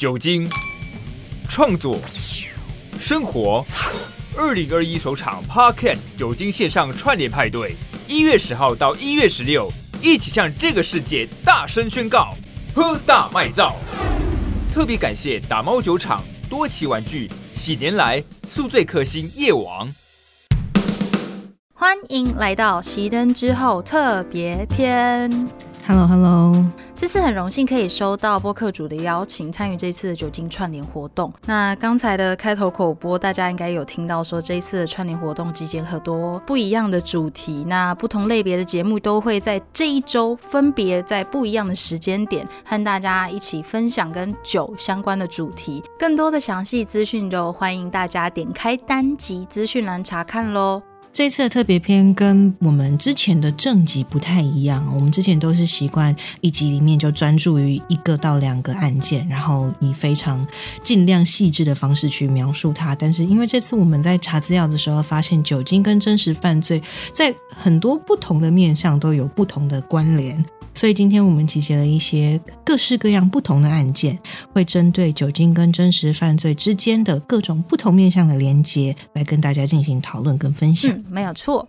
酒精、创作、生活。二零二一首场 Podcast 酒精线上串联派对，一月十号到一月十六，一起向这个世界大声宣告：喝大卖造！特别感谢打猫酒厂、多奇玩具、喜年来、宿醉克星夜王。欢迎来到熄灯之后特别篇。Hello Hello，这次很荣幸可以收到播客主的邀请，参与这次的酒精串联活动。那刚才的开头口播，大家应该有听到说，这一次的串联活动集结很多不一样的主题，那不同类别的节目都会在这一周分别在不一样的时间点和大家一起分享跟酒相关的主题。更多的详细资讯就欢迎大家点开单集资讯栏查看喽。这次的特别篇跟我们之前的正集不太一样，我们之前都是习惯一集里面就专注于一个到两个案件，然后以非常尽量细致的方式去描述它。但是因为这次我们在查资料的时候，发现酒精跟真实犯罪在很多不同的面向都有不同的关联。所以今天我们集结了一些各式各样不同的案件，会针对酒精跟真实犯罪之间的各种不同面向的连接，来跟大家进行讨论跟分享。嗯，没有错。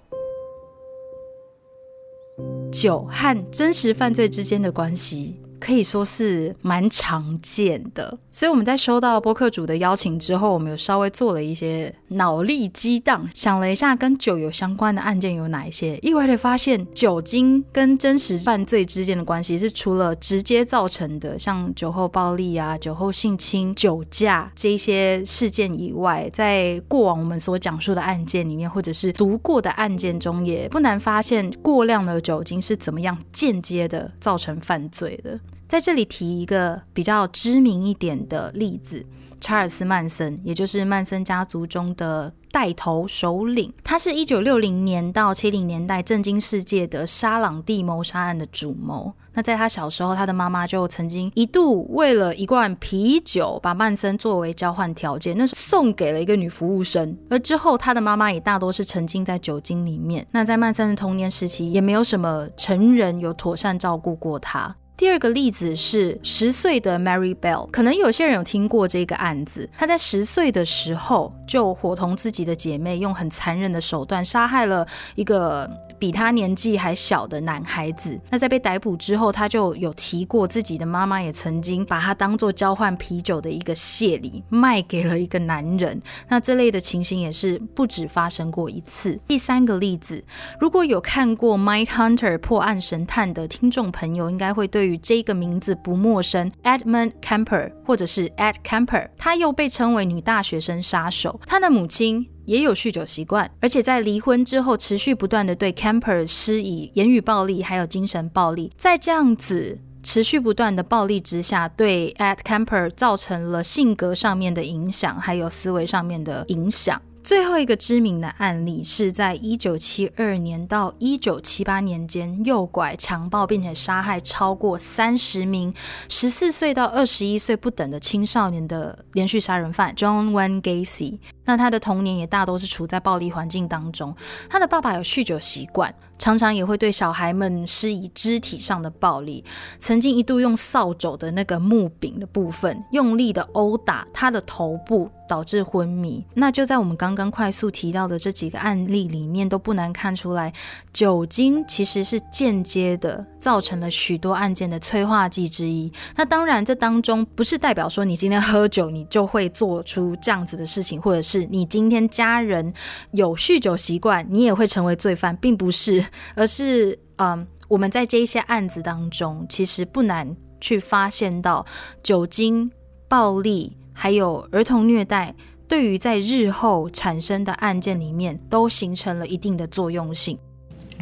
酒和真实犯罪之间的关系可以说是蛮常见的，所以我们在收到播客主的邀请之后，我们有稍微做了一些脑力激荡，想了一下跟酒有相关的案件有哪一些，意外的发现酒精跟真实犯罪之间的关系是除了直接造成的，像酒后暴力啊、酒后性侵、酒驾这一些事件以外，在过往我们所讲述的案件里面，或者是读过的案件中，也不难发现过量的酒精是怎么样间接的造成犯罪的。在这里提一个比较知名一点的例子，查尔斯·曼森，也就是曼森家族中的带头首领。他是一九六零年到七零年代震惊世界的沙朗蒂谋杀案的主谋。那在他小时候，他的妈妈就曾经一度为了一罐啤酒，把曼森作为交换条件，那是送给了一个女服务生。而之后，他的妈妈也大多是沉浸在酒精里面。那在曼森的童年时期，也没有什么成人有妥善照顾过他。第二个例子是十岁的 Mary Bell，可能有些人有听过这个案子。她在十岁的时候就伙同自己的姐妹，用很残忍的手段杀害了一个比他年纪还小的男孩子。那在被逮捕之后，他就有提过自己的妈妈也曾经把她当做交换啤酒的一个谢礼卖给了一个男人。那这类的情形也是不止发生过一次。第三个例子，如果有看过《Mind Hunter》破案神探的听众朋友，应该会对于这个名字不陌生，Edmund Kemper 或者是 Ed Kemper，他又被称为女大学生杀手。他的母亲也有酗酒习惯，而且在离婚之后持续不断的对 Camper 施以言语暴力，还有精神暴力。在这样子持续不断的暴力之下，对 At Camper 造成了性格上面的影响，还有思维上面的影响。最后一个知名的案例是在一九七二年到一九七八年间，诱拐、强暴并且杀害超过三十名十四岁到二十一岁不等的青少年的连续杀人犯 John Wayne Gacy。那他的童年也大多是处在暴力环境当中。他的爸爸有酗酒习惯，常常也会对小孩们施以肢体上的暴力。曾经一度用扫帚的那个木柄的部分，用力的殴打他的头部，导致昏迷。那就在我们刚刚快速提到的这几个案例里面，都不难看出来，酒精其实是间接的造成了许多案件的催化剂之一。那当然，这当中不是代表说你今天喝酒，你就会做出这样子的事情，或者是你今天家人有酗酒习惯，你也会成为罪犯，并不是，而是嗯，我们在这一些案子当中，其实不难去发现到酒精、暴力还有儿童虐待。对于在日后产生的案件里面，都形成了一定的作用性。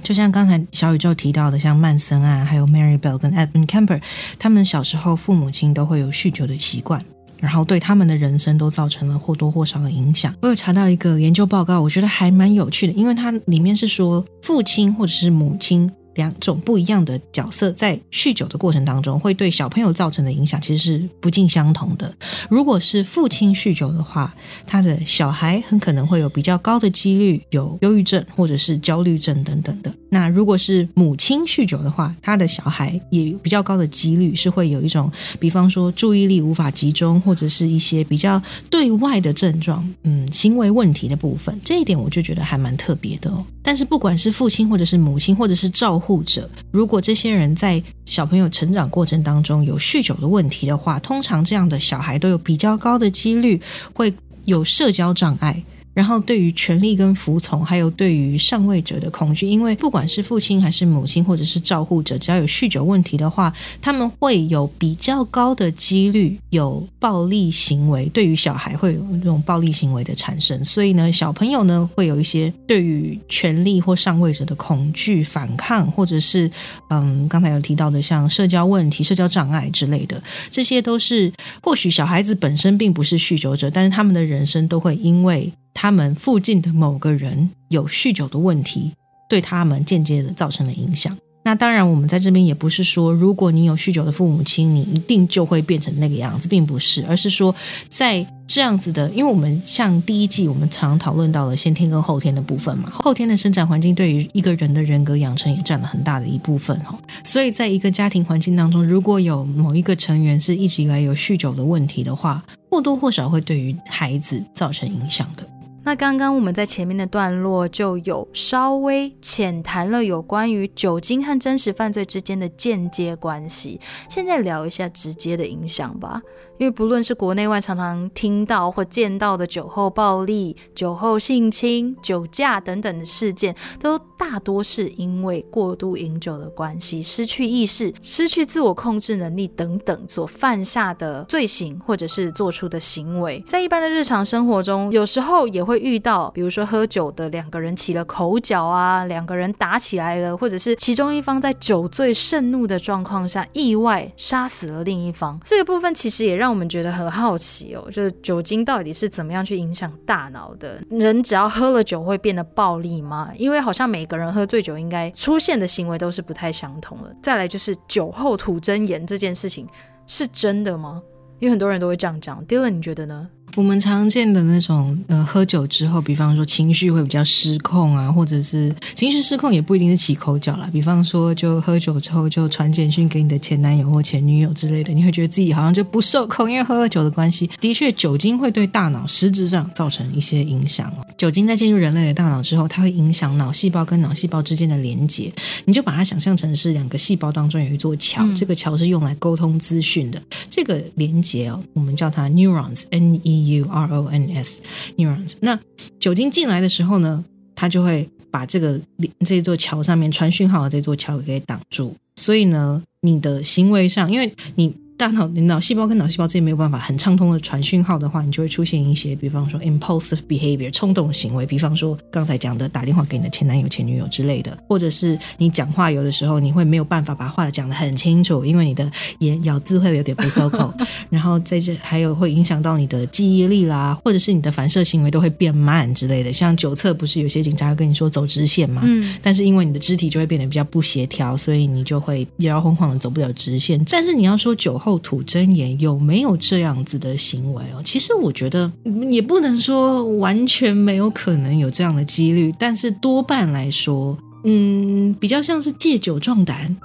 就像刚才小宇宙提到的，像曼森啊，还有 Mary Bell 跟 Edmund Kemper，他们小时候父母亲都会有酗酒的习惯。然后对他们的人生都造成了或多或少的影响。我有查到一个研究报告，我觉得还蛮有趣的，因为它里面是说父亲或者是母亲两种不一样的角色在酗酒的过程当中，会对小朋友造成的影响其实是不尽相同的。如果是父亲酗酒的话，他的小孩很可能会有比较高的几率有忧郁症或者是焦虑症等等的。那如果是母亲酗酒的话，他的小孩也比较高的几率是会有一种，比方说注意力无法集中，或者是一些比较对外的症状，嗯，行为问题的部分。这一点我就觉得还蛮特别的哦。但是不管是父亲或者是母亲或者是照护者，如果这些人在小朋友成长过程当中有酗酒的问题的话，通常这样的小孩都有比较高的几率会有社交障碍。然后，对于权力跟服从，还有对于上位者的恐惧，因为不管是父亲还是母亲，或者是照护者，只要有酗酒问题的话，他们会有比较高的几率有暴力行为，对于小孩会有这种暴力行为的产生。所以呢，小朋友呢会有一些对于权力或上位者的恐惧、反抗，或者是嗯，刚才有提到的像社交问题、社交障碍之类的，这些都是或许小孩子本身并不是酗酒者，但是他们的人生都会因为。他们附近的某个人有酗酒的问题，对他们间接的造成了影响。那当然，我们在这边也不是说，如果你有酗酒的父母亲，你一定就会变成那个样子，并不是，而是说，在这样子的，因为我们像第一季，我们常讨论到了先天跟后天的部分嘛，后天的生长环境对于一个人的人格养成也占了很大的一部分哈。所以，在一个家庭环境当中，如果有某一个成员是一直以来有酗酒的问题的话，或多或少会对于孩子造成影响的。那刚刚我们在前面的段落就有稍微浅谈了有关于酒精和真实犯罪之间的间接关系，现在聊一下直接的影响吧。因为不论是国内外常常听到或见到的酒后暴力、酒后性侵、酒驾等等的事件，都大多是因为过度饮酒的关系，失去意识、失去自我控制能力等等所犯下的罪行，或者是做出的行为。在一般的日常生活中，有时候也会遇到，比如说喝酒的两个人起了口角啊，两个人打起来了，或者是其中一方在酒醉盛怒的状况下意外杀死了另一方。这个部分其实也让我们觉得很好奇哦，就是酒精到底是怎么样去影响大脑的？人只要喝了酒会变得暴力吗？因为好像每个人喝醉酒应该出现的行为都是不太相同的。再来就是酒后吐真言这件事情是真的吗？因为很多人都会这样讲。Dylan，你觉得呢？我们常见的那种，呃，喝酒之后，比方说情绪会比较失控啊，或者是情绪失控也不一定是起口角啦。比方说，就喝酒之后就传简讯给你的前男友或前女友之类的，你会觉得自己好像就不受控，因为喝了酒的关系。的确，酒精会对大脑实质上造成一些影响哦。酒精在进入人类的大脑之后，它会影响脑细胞跟脑细胞之间的连接。你就把它想象成是两个细胞当中有一座桥，这个桥是用来沟通资讯的。这个连接哦，我们叫它 neurons，n e。U R O N S neurons。那酒精进来的时候呢，它就会把这个这座桥上面传讯号的这座桥给挡住。所以呢，你的行为上，因为你。大脑、脑细胞跟脑细胞之间没有办法很畅通的传讯号的话，你就会出现一些，比方说 impulsive behavior 冲动行为，比方说刚才讲的打电话给你的前男友、前女友之类的，或者是你讲话有的时候你会没有办法把话讲得很清楚，因为你的眼咬字会有点不收口，然后在这还有会影响到你的记忆力啦，或者是你的反射行为都会变慢之类的。像九测不是有些警察会跟你说走直线嘛，嗯，但是因为你的肢体就会变得比较不协调，所以你就会摇摇晃晃的走不了直线。但是你要说酒后。后吐真言有没有这样子的行为哦？其实我觉得也不能说完全没有可能有这样的几率，但是多半来说，嗯，比较像是借酒壮胆。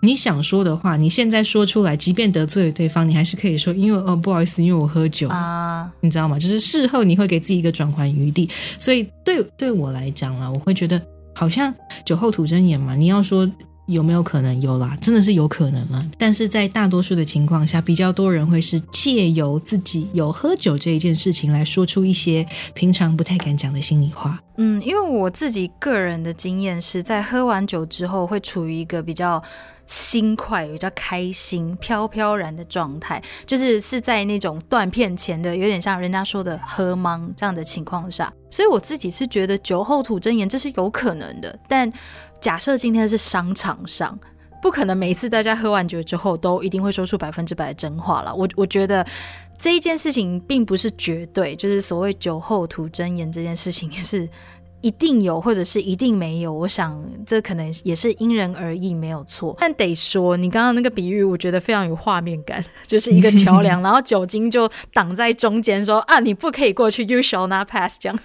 你想说的话，你现在说出来，即便得罪了对方，你还是可以说，因为哦，不好意思，因为我喝酒啊，你知道吗？就是事后你会给自己一个转圜余地。所以对对我来讲啊，我会觉得好像酒后吐真言嘛，你要说。有没有可能有啦？真的是有可能了。但是在大多数的情况下，比较多人会是借由自己有喝酒这一件事情来说出一些平常不太敢讲的心里话。嗯，因为我自己个人的经验是在喝完酒之后会处于一个比较心快、比较开心、飘飘然的状态，就是是在那种断片前的，有点像人家说的喝懵这样的情况下。所以我自己是觉得酒后吐真言这是有可能的，但。假设今天是商场上，不可能每次大家喝完酒之后都一定会说出百分之百的真话了。我我觉得这一件事情并不是绝对，就是所谓酒后吐真言这件事情也是一定有或者是一定没有，我想这可能也是因人而异，没有错。但得说，你刚刚那个比喻，我觉得非常有画面感，就是一个桥梁，然后酒精就挡在中间，说啊，你不可以过去，You shall not pass，这样。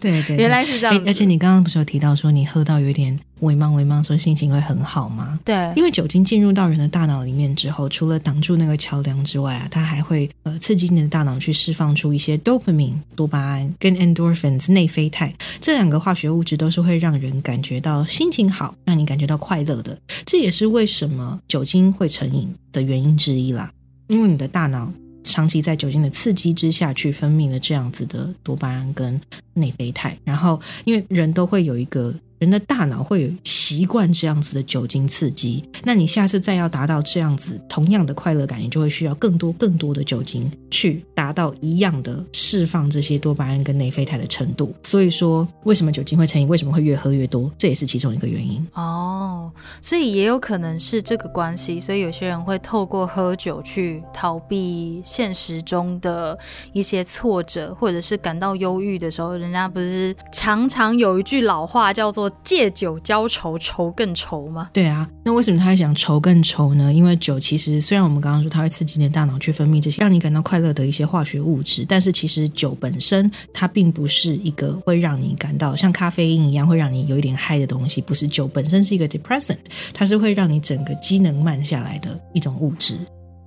对对，原来是这样。而且你刚刚不是有提到说，你喝到有点微茫微茫，说心情会很好吗？对，因为酒精进入到人的大脑里面之后，除了挡住那个桥梁之外啊，它还会呃刺激你的大脑去释放出一些 dopamine 多巴胺跟 endorphins 内啡肽这两个化学物质，都是会让人感觉到心情好，让你感觉到快乐的。这也是为什么酒精会成瘾的原因之一啦，因为你的大脑。长期在酒精的刺激之下去分泌了这样子的多巴胺跟内啡肽，然后因为人都会有一个。人的大脑会有习惯这样子的酒精刺激，那你下次再要达到这样子同样的快乐感，你就会需要更多更多的酒精去达到一样的释放这些多巴胺跟内啡肽的程度。所以说，为什么酒精会成瘾？为什么会越喝越多？这也是其中一个原因。哦，所以也有可能是这个关系。所以有些人会透过喝酒去逃避现实中的一些挫折，或者是感到忧郁的时候，人家不是常常有一句老话叫做。借酒浇愁，愁更愁吗？对啊，那为什么他会想愁更愁呢？因为酒其实虽然我们刚刚说它会刺激你的大脑去分泌这些让你感到快乐的一些化学物质，但是其实酒本身它并不是一个会让你感到像咖啡因一样会让你有一点嗨的东西，不是酒本身是一个 depressant，它是会让你整个机能慢下来的一种物质。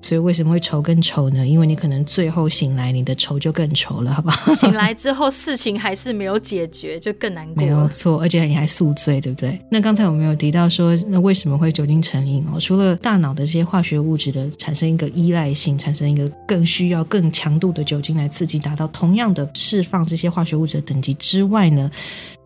所以为什么会愁更愁呢？因为你可能最后醒来，你的愁就更愁了，好不好？醒来之后事情还是没有解决，就更难过。没有错，而且你还宿醉，对不对？那刚才我们有提到说，那为什么会酒精成瘾哦？除了大脑的这些化学物质的产生一个依赖性，产生一个更需要更强度的酒精来刺激，达到同样的释放这些化学物质的等级之外呢？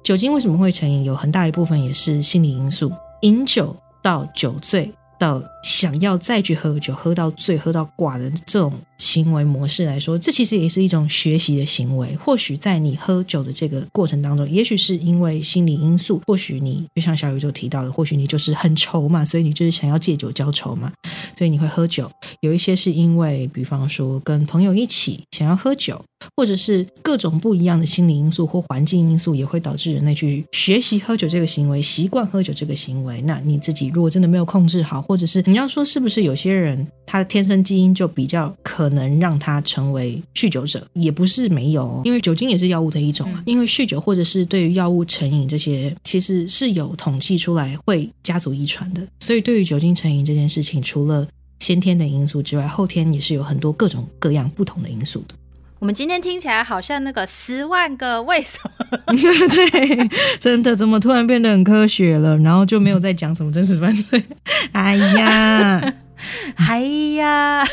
酒精为什么会成瘾？有很大一部分也是心理因素，饮酒到酒醉。到想要再去喝酒，喝到醉、喝到挂的这种行为模式来说，这其实也是一种学习的行为。或许在你喝酒的这个过程当中，也许是因为心理因素，或许你就像小宇宙提到的，或许你就是很愁嘛，所以你就是想要借酒浇愁嘛，所以你会喝酒。有一些是因为，比方说跟朋友一起想要喝酒。或者是各种不一样的心理因素或环境因素，也会导致人类去学习喝酒这个行为，习惯喝酒这个行为。那你自己如果真的没有控制好，或者是你要说是不是有些人他的天生基因就比较可能让他成为酗酒者，也不是没有，因为酒精也是药物的一种啊。因为酗酒或者是对于药物成瘾这些，其实是有统计出来会家族遗传的。所以对于酒精成瘾这件事情，除了先天的因素之外，后天也是有很多各种各样不同的因素的。我们今天听起来好像那个十万个为什么？对，真的怎么突然变得很科学了？然后就没有再讲什么真实犯罪。哎呀！哎呀，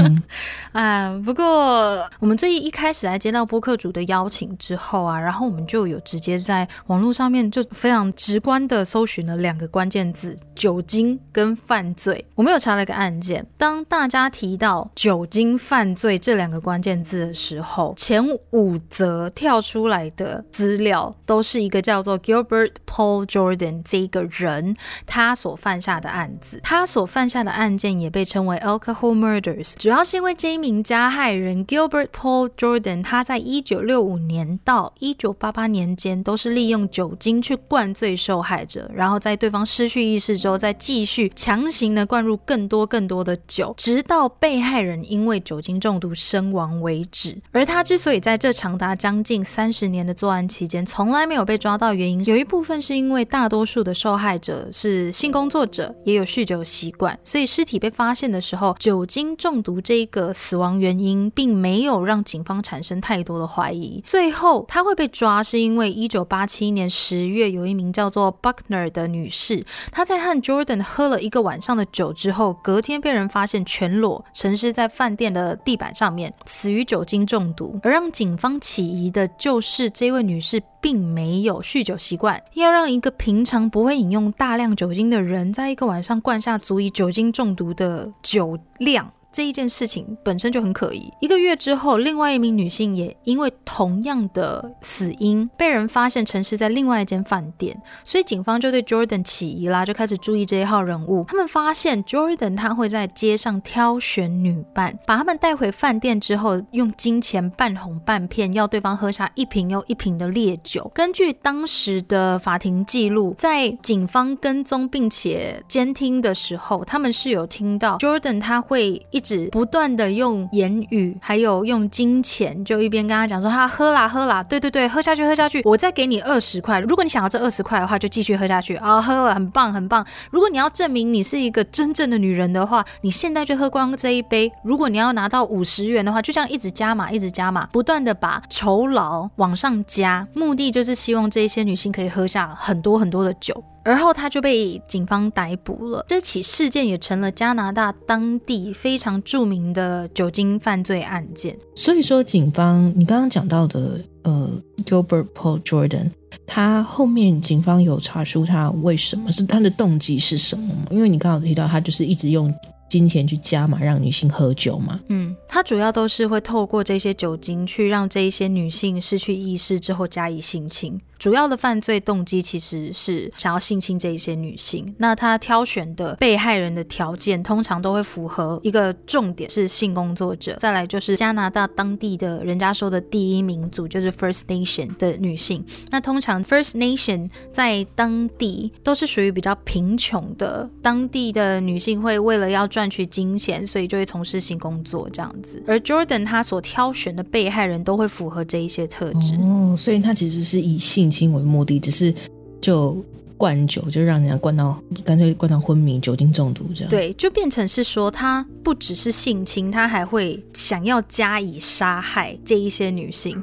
啊！不过我们最一开始来接到播客主的邀请之后啊，然后我们就有直接在网络上面就非常直观的搜寻了两个关键字：酒精跟犯罪。我们有查了一个案件，当大家提到酒精犯罪这两个关键字的时候，前五则跳出来的资料都是一个叫做 Gilbert Paul Jordan 这一个人他所犯下的案子，他所犯下的案。案件也被称为 alcohol murders，主要是因为这一名加害人 Gilbert Paul Jordan，他在一九六五年到一九八八年间都是利用酒精去灌醉受害者，然后在对方失去意识之后，再继续强行的灌入更多更多的酒，直到被害人因为酒精中毒身亡为止。而他之所以在这长达将近三十年的作案期间从来没有被抓到，原因有一部分是因为大多数的受害者是性工作者，也有酗酒习惯，所以是。尸体被发现的时候，酒精中毒这个死亡原因并没有让警方产生太多的怀疑。最后他会被抓，是因为一九八七年十月，有一名叫做 Buckner 的女士，她在和 Jordan 喝了一个晚上的酒之后，隔天被人发现全裸沉尸在饭店的地板上面，死于酒精中毒。而让警方起疑的就是这位女士。并没有酗酒习惯，要让一个平常不会饮用大量酒精的人，在一个晚上灌下足以酒精中毒的酒量。这一件事情本身就很可疑。一个月之后，另外一名女性也因为同样的死因被人发现沉尸在另外一间饭店，所以警方就对 Jordan 起疑啦，就开始注意这一号人物。他们发现 Jordan 他会在街上挑选女伴，把他们带回饭店之后，用金钱半哄半骗，要对方喝下一瓶又一瓶的烈酒。根据当时的法庭记录，在警方跟踪并且监听的时候，他们是有听到 Jordan 他会一直不断的用言语，还有用金钱，就一边跟他讲说他喝啦喝啦，对对对，喝下去喝下去，我再给你二十块，如果你想要这二十块的话，就继续喝下去啊，喝了很棒很棒。如果你要证明你是一个真正的女人的话，你现在就喝光这一杯。如果你要拿到五十元的话，就这样一直加码，一直加码，不断的把酬劳往上加，目的就是希望这一些女性可以喝下很多很多的酒。而后他就被警方逮捕了。这起事件也成了加拿大当地非常著名的酒精犯罪案件。所以说，警方你刚刚讲到的，呃，Gilbert Paul Jordan，他后面警方有查出他为什么是他的动机是什么吗？因为你刚刚提到他就是一直用金钱去加嘛，让女性喝酒嘛。嗯，他主要都是会透过这些酒精去让这一些女性失去意识之后加以性侵。主要的犯罪动机其实是想要性侵这一些女性。那他挑选的被害人的条件通常都会符合一个重点是性工作者，再来就是加拿大当地的人家说的第一民族就是 First Nation 的女性。那通常 First Nation 在当地都是属于比较贫穷的，当地的女性会为了要赚取金钱，所以就会从事性工作这样子。而 Jordan 他所挑选的被害人都会符合这一些特质。哦，所以他其实是以性。性为目的，只是就灌酒，就让人家灌到干脆灌到昏迷、酒精中毒这样。对，就变成是说，他不只是性侵，他还会想要加以杀害这一些女性。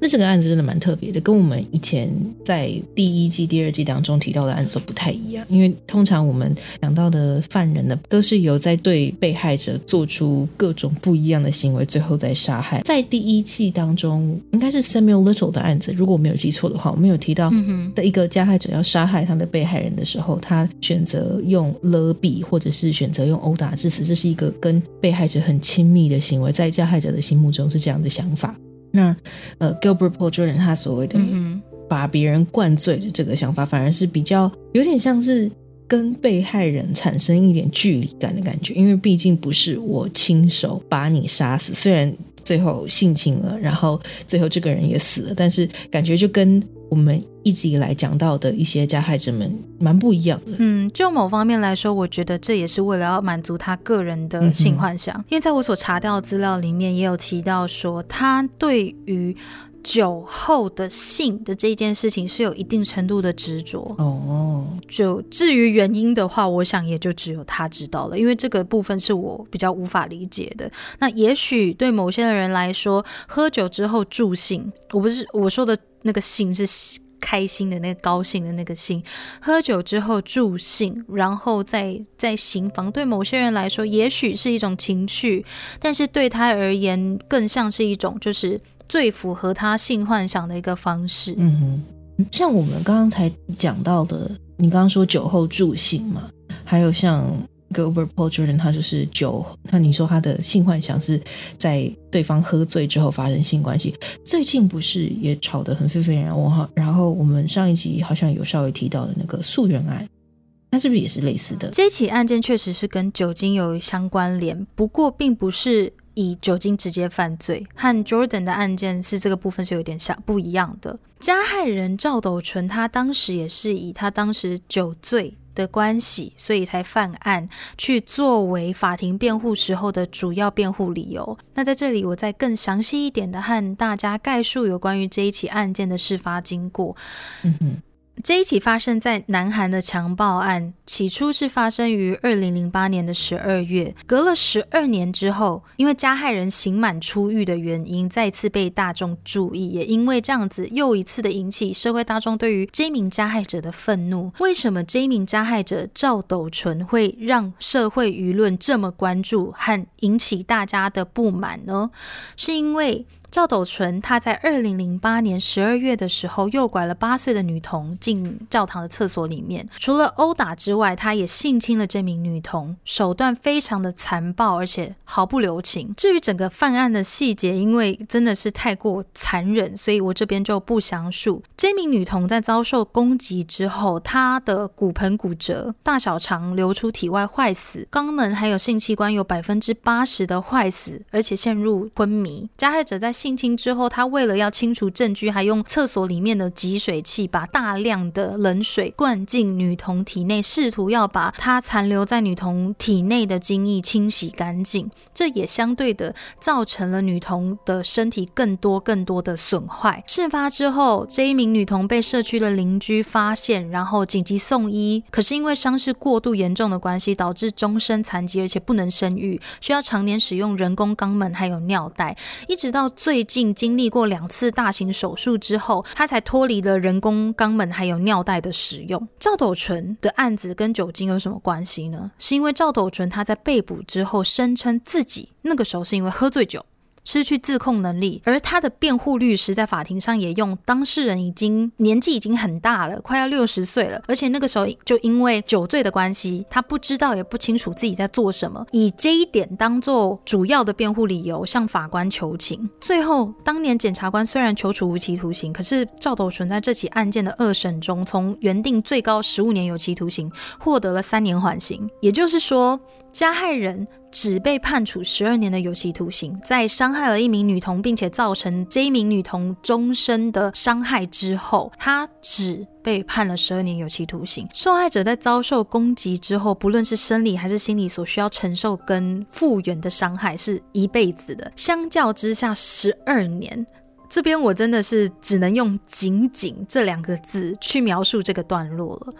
那这个案子真的蛮特别的，跟我们以前在第一季、第二季当中提到的案子不太一样。因为通常我们讲到的犯人呢，都是有在对被害者做出各种不一样的行为，最后再杀害。在第一季当中，应该是 Samuel Little 的案子，如果我没有记错的话，我们有提到的一个加害者要杀害他的被害人的时候，他选择用勒毙，或者是选择用殴打致死，这是一个跟被害者很亲密的行为，在加害者的心目中是这样的想法。那呃，Gilbert Paul Jordan 他所谓的把别人灌醉的这个想法，反而是比较有点像是跟被害人产生一点距离感的感觉，因为毕竟不是我亲手把你杀死，虽然最后性侵了，然后最后这个人也死了，但是感觉就跟我们一直以来讲到的一些加害者们蛮不一样的。嗯，就某方面来说，我觉得这也是为了要满足他个人的性幻想，因为在我所查到的资料里面也有提到说，他对于。酒后的性的这件事情是有一定程度的执着哦。就至于原因的话，我想也就只有他知道了，因为这个部分是我比较无法理解的。那也许对某些人来说，喝酒之后助兴，我不是我说的那个性是开心的那个高兴的那个性，喝酒之后助兴，然后再再行房，对某些人来说也许是一种情趣，但是对他而言更像是一种就是。最符合他性幻想的一个方式。嗯哼，像我们刚刚才讲到的，你刚刚说酒后助兴嘛，还有像 Gilbert Paul Jordan，他就是酒，那你说他的性幻想是在对方喝醉之后发生性关系。最近不是也吵得很沸沸扬扬哈？然后我们上一集好像有稍微提到的那个溯源案，那是不是也是类似的？这起案件确实是跟酒精有相关联，不过并不是。以酒精直接犯罪，和 Jordan 的案件是这个部分是有点像不一样的。加害人赵斗淳，他当时也是以他当时酒醉的关系，所以才犯案，去作为法庭辩护时候的主要辩护理由。那在这里，我再更详细一点的和大家概述有关于这一起案件的事发经过。嗯。这一起发生在南韩的强暴案，起初是发生于二零零八年的十二月，隔了十二年之后，因为加害人刑满出狱的原因，再次被大众注意，也因为这样子，又一次的引起社会大众对于这名加害者的愤怒。为什么这名加害者赵斗淳会让社会舆论这么关注和引起大家的不满呢？是因为赵斗淳他在二零零八年十二月的时候诱拐了八岁的女童进教堂的厕所里面，除了殴打之外，他也性侵了这名女童，手段非常的残暴，而且毫不留情。至于整个犯案的细节，因为真的是太过残忍，所以我这边就不详述。这名女童在遭受攻击之后，她的骨盆骨折，大小肠流出体外坏死，肛门还有性器官有百分之八十的坏死，而且陷入昏迷。加害者在性侵之后，他为了要清除证据，还用厕所里面的集水器把大量的冷水灌进女童体内，试图要把她残留在女童体内的精液清洗干净。这也相对的造成了女童的身体更多更多的损坏。事发之后，这一名女童被社区的邻居发现，然后紧急送医。可是因为伤势过度严重的关系，导致终身残疾，而且不能生育，需要常年使用人工肛门还有尿袋，一直到最近经历过两次大型手术之后，他才脱离了人工肛门还有尿袋的使用。赵斗淳的案子跟酒精有什么关系呢？是因为赵斗淳他在被捕之后声称自己那个时候是因为喝醉酒。失去自控能力，而他的辩护律师在法庭上也用当事人已经年纪已经很大了，快要六十岁了，而且那个时候就因为酒醉的关系，他不知道也不清楚自己在做什么，以这一点当做主要的辩护理由向法官求情。最后，当年检察官虽然求处无期徒刑，可是赵斗淳在这起案件的二审中，从原定最高十五年有期徒刑获得了三年缓刑，也就是说。加害人只被判处十二年的有期徒刑，在伤害了一名女童，并且造成这一名女童终身的伤害之后，他只被判了十二年有期徒刑。受害者在遭受攻击之后，不论是生理还是心理所需要承受跟复原的伤害，是一辈子的。相较之下，十二年这边我真的是只能用“仅仅”这两个字去描述这个段落了。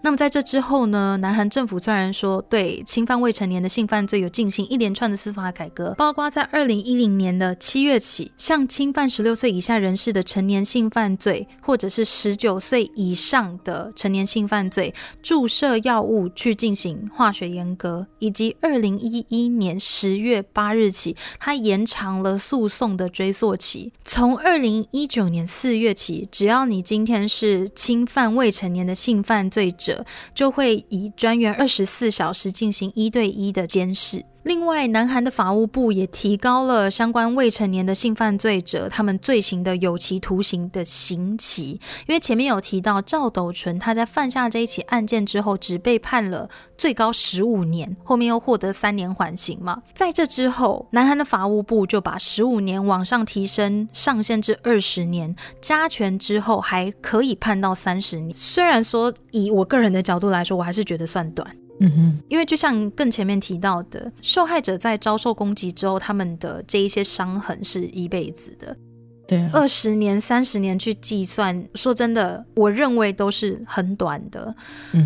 那么在这之后呢？南韩政府虽然说对侵犯未成年的性犯罪有进行一连串的司法改革，包括在二零一零年的七月起，向侵犯十六岁以下人士的成年性犯罪，或者是十九岁以上的成年性犯罪注射药物去进行化学阉割，以及二零一一年十月八日起，它延长了诉讼的追溯期。从二零一九年四月起，只要你今天是侵犯未成年的性犯罪，就会以专员二十四小时进行一对一的监视。另外，南韩的法务部也提高了相关未成年的性犯罪者他们罪行的有期徒刑的刑期，因为前面有提到赵斗淳他在犯下这一起案件之后，只被判了最高十五年，后面又获得三年缓刑嘛。在这之后，南韩的法务部就把十五年往上提升上限至二十年，加权之后还可以判到三十年。虽然说以我个人的角度来说，我还是觉得算短。嗯哼，因为就像更前面提到的，受害者在遭受攻击之后，他们的这一些伤痕是一辈子的。对，二十年、三十年去计算，说真的，我认为都是很短的。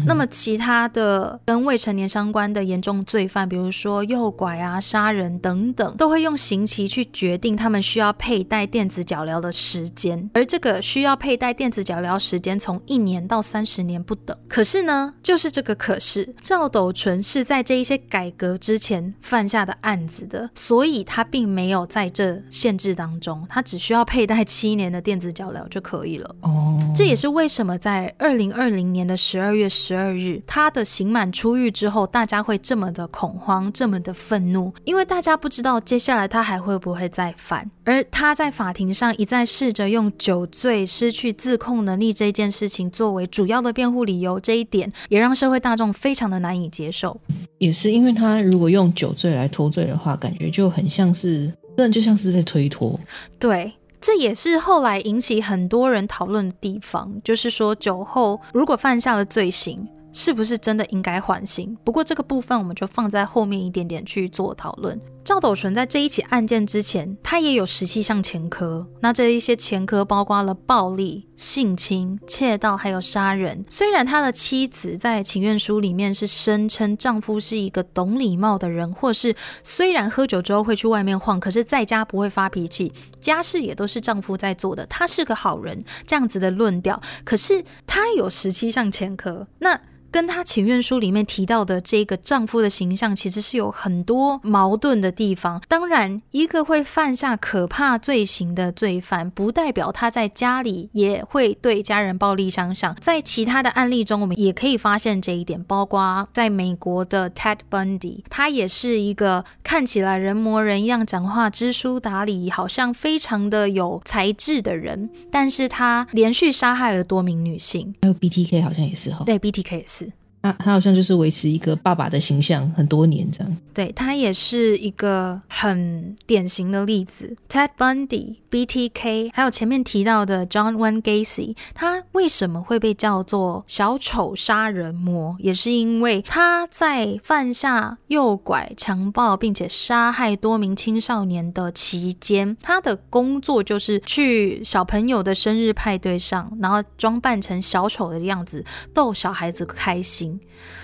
那么，其他的跟未成年相关的严重罪犯，比如说诱拐啊、杀人等等，都会用刑期去决定他们需要佩戴电子脚镣的时间。而这个需要佩戴电子脚镣时间，从一年到三十年不等。可是呢，就是这个可是，赵斗淳是在这一些改革之前犯下的案子的，所以他并没有在这限制当中，他只需要。佩戴七年的电子脚镣就可以了。哦，这也是为什么在二零二零年的十二月十二日，他的刑满出狱之后，大家会这么的恐慌，这么的愤怒，因为大家不知道接下来他还会不会再犯。而他在法庭上一再试着用酒醉、失去自控能力这件事情作为主要的辩护理由，这一点也让社会大众非常的难以接受。也是因为他如果用酒醉来脱罪的话，感觉就很像是，那就像是在推脱。对。这也是后来引起很多人讨论的地方，就是说酒后如果犯下了罪行。是不是真的应该缓刑？不过这个部分我们就放在后面一点点去做讨论。赵斗淳在这一起案件之前，他也有十七项前科。那这一些前科包括了暴力、性侵、窃盗，还有杀人。虽然他的妻子在请愿书里面是声称丈夫是一个懂礼貌的人，或是虽然喝酒之后会去外面晃，可是在家不会发脾气，家事也都是丈夫在做的，他是个好人这样子的论调。可是他有十七项前科，那。跟他请愿书里面提到的这个丈夫的形象，其实是有很多矛盾的地方。当然，一个会犯下可怕罪行的罪犯，不代表他在家里也会对家人暴力相向。在其他的案例中，我们也可以发现这一点，包括在美国的 Ted Bundy，他也是一个看起来人模人样、讲话知书达理，好像非常的有才智的人，但是他连续杀害了多名女性。还有 BTK 好像也是哈，对，BTK 也是。他他好像就是维持一个爸爸的形象很多年这样。对他也是一个很典型的例子。Ted Bundy、BTK，还有前面提到的 John Wayne Gacy，他为什么会被叫做小丑杀人魔？也是因为他在犯下诱拐、强暴并且杀害多名青少年的期间，他的工作就是去小朋友的生日派对上，然后装扮成小丑的样子，逗小孩子开心。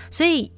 所以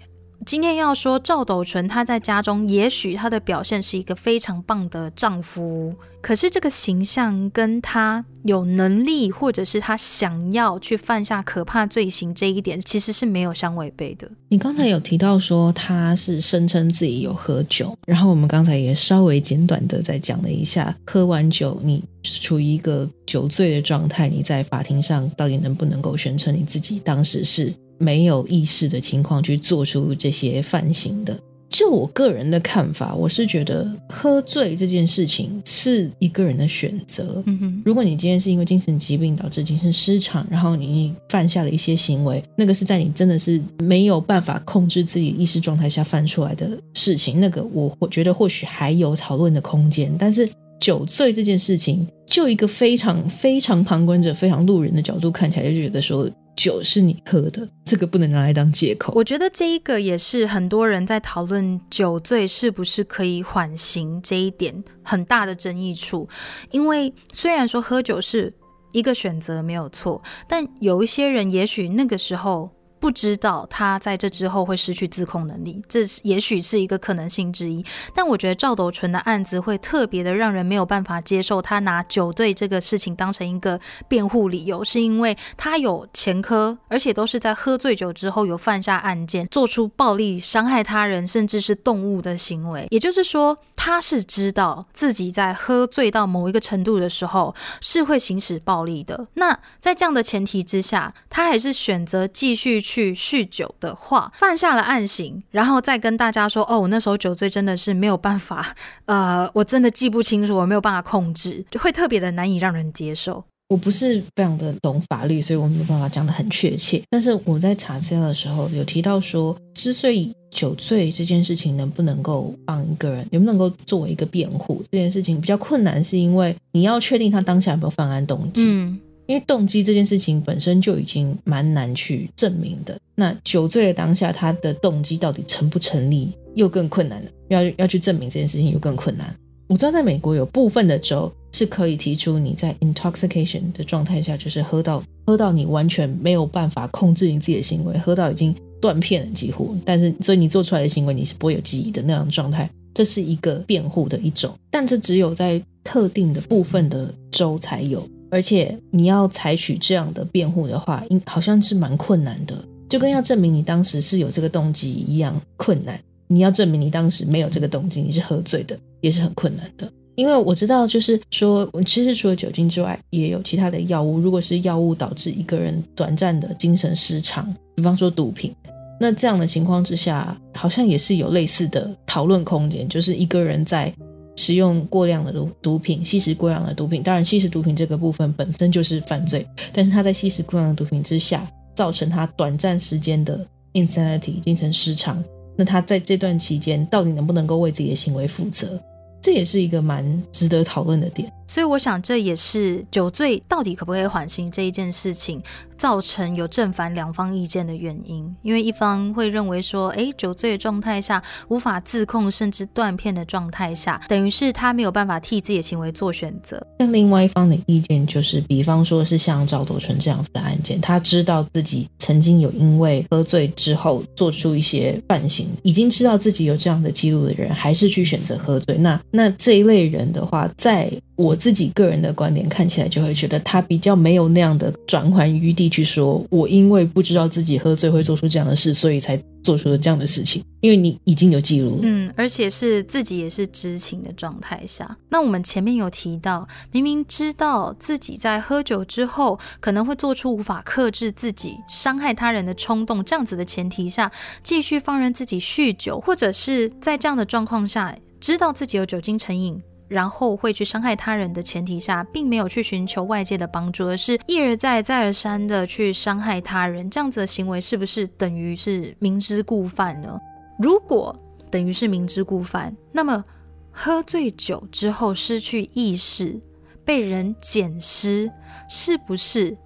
今天要说赵斗淳，他在家中也许他的表现是一个非常棒的丈夫，可是这个形象跟他有能力，或者是他想要去犯下可怕罪行这一点，其实是没有相违背的。你刚才有提到说他是声称自己有喝酒，然后我们刚才也稍微简短的再讲了一下，喝完酒你处于一个酒醉的状态，你在法庭上到底能不能够宣称你自己当时是？没有意识的情况去做出这些犯行的，就我个人的看法，我是觉得喝醉这件事情是一个人的选择。嗯哼，如果你今天是因为精神疾病导致精神失常，然后你犯下了一些行为，那个是在你真的是没有办法控制自己意识状态下犯出来的事情，那个我我觉得或许还有讨论的空间。但是酒醉这件事情，就一个非常非常旁观者、非常路人的角度看起来，就觉得说。酒是你喝的，这个不能拿来当借口。我觉得这一个也是很多人在讨论酒醉是不是可以缓刑这一点很大的争议处。因为虽然说喝酒是一个选择没有错，但有一些人也许那个时候。不知道他在这之后会失去自控能力，这也许是一个可能性之一。但我觉得赵斗淳的案子会特别的让人没有办法接受，他拿酒醉这个事情当成一个辩护理由，是因为他有前科，而且都是在喝醉酒之后有犯下案件，做出暴力伤害他人甚至是动物的行为。也就是说，他是知道自己在喝醉到某一个程度的时候是会行使暴力的。那在这样的前提之下，他还是选择继续。去酗酒的话，犯下了案行，然后再跟大家说：“哦，我那时候酒醉真的是没有办法，呃，我真的记不清楚，我没有办法控制，就会特别的难以让人接受。”我不是非常的懂法律，所以我没有办法讲的很确切。但是我在查资料的时候有提到说，之所以酒醉这件事情能不能够帮一个人，能不能够作为一个辩护，这件事情比较困难，是因为你要确定他当下有没有犯案动机。嗯。因为动机这件事情本身就已经蛮难去证明的，那酒醉的当下，他的动机到底成不成立，又更困难了。要要去证明这件事情，又更困难。我知道在美国有部分的州是可以提出你在 intoxication 的状态下，就是喝到喝到你完全没有办法控制你自己的行为，喝到已经断片了几乎，但是所以你做出来的行为你是不会有记忆的那样状态，这是一个辩护的一种，但这只有在特定的部分的州才有。而且你要采取这样的辩护的话，应好像是蛮困难的，就跟要证明你当时是有这个动机一样困难。你要证明你当时没有这个动机，你是喝醉的，也是很困难的。因为我知道，就是说，其实除了酒精之外，也有其他的药物。如果是药物导致一个人短暂的精神失常，比方说毒品，那这样的情况之下，好像也是有类似的讨论空间，就是一个人在。使用过量的毒毒品，吸食过量的毒品，当然吸食毒品这个部分本身就是犯罪，但是他在吸食过量的毒品之下，造成他短暂时间的 insanity 精神失常，那他在这段期间到底能不能够为自己的行为负责？这也是一个蛮值得讨论的点。所以我想，这也是酒醉到底可不可以缓刑这一件事情造成有正反两方意见的原因。因为一方会认为说，哎，酒醉的状态下无法自控，甚至断片的状态下，等于是他没有办法替自己的行为做选择。像另外一方的意见就是，比方说是像赵斗淳这样子的案件，他知道自己曾经有因为喝醉之后做出一些犯行，已经知道自己有这样的记录的人，还是去选择喝醉。那那这一类人的话，在我。自己个人的观点看起来，就会觉得他比较没有那样的转圜余地去说，我因为不知道自己喝醉会做出这样的事，所以才做出了这样的事情。因为你已经有记录，嗯，而且是自己也是知情的状态下。那我们前面有提到，明明知道自己在喝酒之后可能会做出无法克制自己伤害他人的冲动，这样子的前提下，继续放任自己酗酒，或者是在这样的状况下，知道自己有酒精成瘾。然后会去伤害他人的前提下，并没有去寻求外界的帮助，而是一而再、再而三的去伤害他人，这样子的行为是不是等于是明知故犯呢？如果等于是明知故犯，那么喝醉酒之后失去意识，被人捡尸，是不是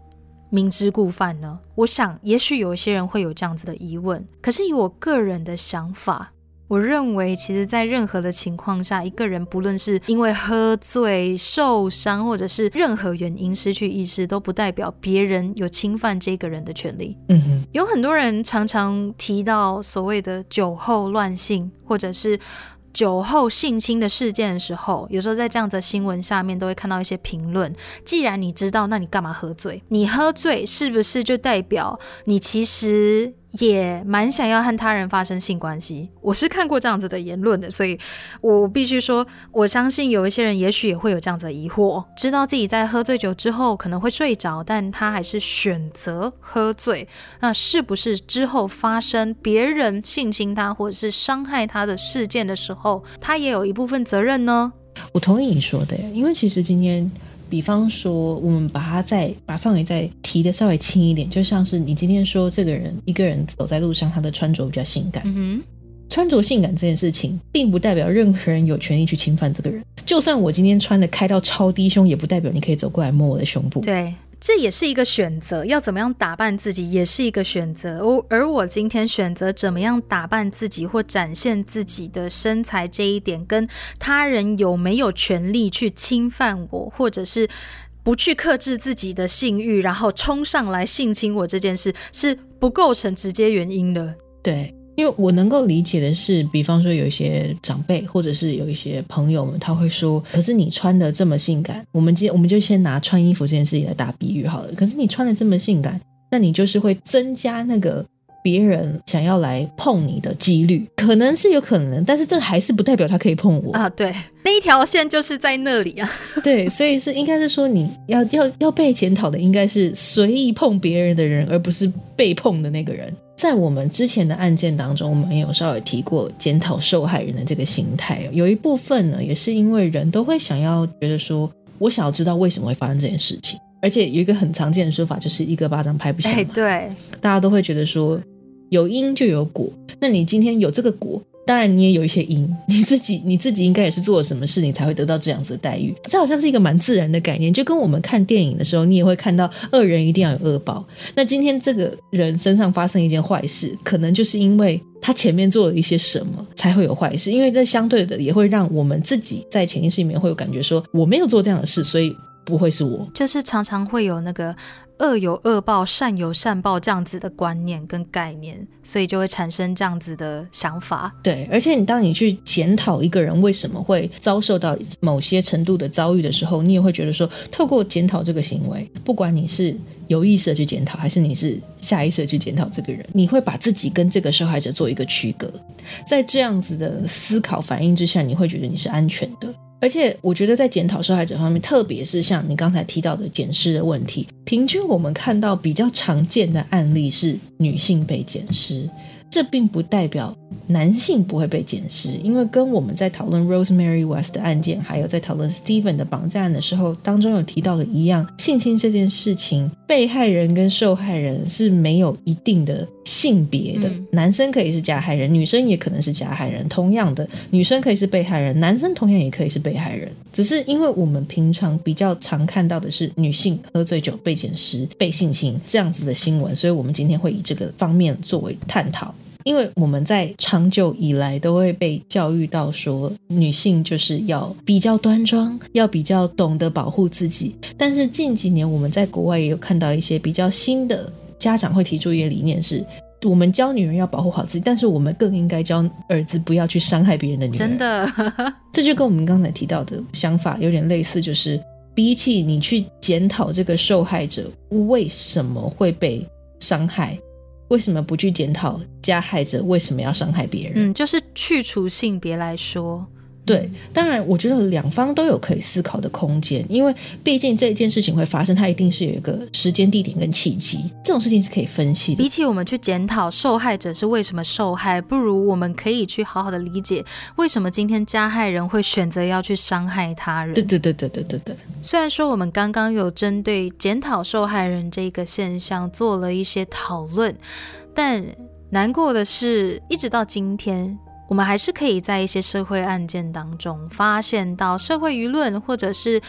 明知故犯呢？我想，也许有一些人会有这样子的疑问。可是以我个人的想法。我认为，其实，在任何的情况下，一个人不论是因为喝醉、受伤，或者是任何原因失去意识，都不代表别人有侵犯这个人的权利。嗯哼，有很多人常常提到所谓的酒后乱性，或者是酒后性侵的事件的时候，有时候在这样的新闻下面都会看到一些评论。既然你知道，那你干嘛喝醉？你喝醉是不是就代表你其实？也蛮想要和他人发生性关系，我是看过这样子的言论的，所以我必须说，我相信有一些人也许也会有这样子的疑惑，知道自己在喝醉酒之后可能会睡着，但他还是选择喝醉，那是不是之后发生别人性侵他或者是伤害他的事件的时候，他也有一部分责任呢？我同意你说的，因为其实今天。比方说，我们把它再把范围再提的稍微轻一点，就像是你今天说这个人一个人走在路上，他的穿着比较性感。嗯穿着性感这件事情，并不代表任何人有权利去侵犯这个人。就算我今天穿的开到超低胸，也不代表你可以走过来摸我的胸部。对。这也是一个选择，要怎么样打扮自己也是一个选择。而而我今天选择怎么样打扮自己或展现自己的身材这一点，跟他人有没有权利去侵犯我，或者是不去克制自己的性欲，然后冲上来性侵我这件事，是不构成直接原因的。对。因为我能够理解的是，比方说有一些长辈，或者是有一些朋友们，他会说：“可是你穿的这么性感，我们今我们就先拿穿衣服这件事情来打比喻好了。可是你穿的这么性感，那你就是会增加那个别人想要来碰你的几率，可能是有可能，但是这还是不代表他可以碰我啊。对，那一条线就是在那里啊。对，所以是应该是说，你要要要被检讨的，应该是随意碰别人的人，而不是被碰的那个人。在我们之前的案件当中，我们也有稍微提过检讨受害人的这个心态。有一部分呢，也是因为人都会想要觉得说，我想要知道为什么会发生这件事情。而且有一个很常见的说法，就是一个巴掌拍不响嘛。对，大家都会觉得说，有因就有果。那你今天有这个果。当然，你也有一些因，你自己你自己应该也是做了什么事，你才会得到这样子的待遇。这好像是一个蛮自然的概念，就跟我们看电影的时候，你也会看到恶人一定要有恶报。那今天这个人身上发生一件坏事，可能就是因为他前面做了一些什么，才会有坏事。因为这相对的也会让我们自己在潜意识里面会有感觉说，我没有做这样的事，所以不会是我。就是常常会有那个。恶有恶报，善有善报，这样子的观念跟概念，所以就会产生这样子的想法。对，而且你当你去检讨一个人为什么会遭受到某些程度的遭遇的时候，你也会觉得说，透过检讨这个行为，不管你是有意识的去检讨，还是你是下意识的去检讨这个人，你会把自己跟这个受害者做一个区隔。在这样子的思考反应之下，你会觉得你是安全的。而且我觉得在检讨受害者方面，特别是像你刚才提到的捡尸的问题，平均我们看到比较常见的案例是女性被捡尸。这并不代表男性不会被检视，因为跟我们在讨论 Rosemary West 的案件，还有在讨论 Stephen 的绑架案的时候，当中有提到的一样，性侵这件事情，被害人跟受害人是没有一定的性别的，男生可以是加害人，女生也可能是加害人。同样的，女生可以是被害人，男生同样也可以是被害人。只是因为我们平常比较常看到的是女性喝醉酒被捡尸、被性侵这样子的新闻，所以我们今天会以这个方面作为探讨。因为我们在长久以来都会被教育到说，女性就是要比较端庄，要比较懂得保护自己。但是近几年我们在国外也有看到一些比较新的家长会提出一个理念是。我们教女人要保护好自己，但是我们更应该教儿子不要去伤害别人的女人。真的，这就跟我们刚才提到的想法有点类似，就是比起你去检讨这个受害者为什么会被伤害，为什么不去检讨加害者为什么要伤害别人？嗯，就是去除性别来说。对，当然，我觉得两方都有可以思考的空间，因为毕竟这件事情会发生，它一定是有一个时间、地点跟契机，这种事情是可以分析的。比起我们去检讨受害者是为什么受害，不如我们可以去好好的理解为什么今天加害人会选择要去伤害他人。对对对对对对对。虽然说我们刚刚有针对检讨受害人这个现象做了一些讨论，但难过的是，一直到今天。我们还是可以在一些社会案件当中发现到社会舆论，或者是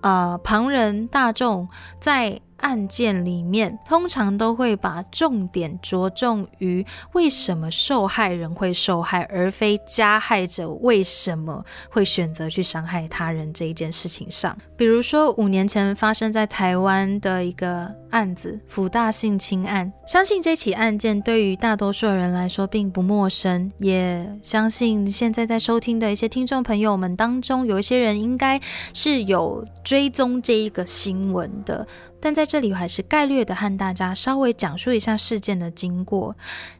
呃旁人大众在。案件里面通常都会把重点着重于为什么受害人会受害，而非加害者为什么会选择去伤害他人这一件事情上。比如说五年前发生在台湾的一个案子——福大性侵案，相信这起案件对于大多数人来说并不陌生，也相信现在在收听的一些听众朋友们当中，有一些人应该是有追踪这一个新闻的。但在这里，我还是概略的和大家稍微讲述一下事件的经过。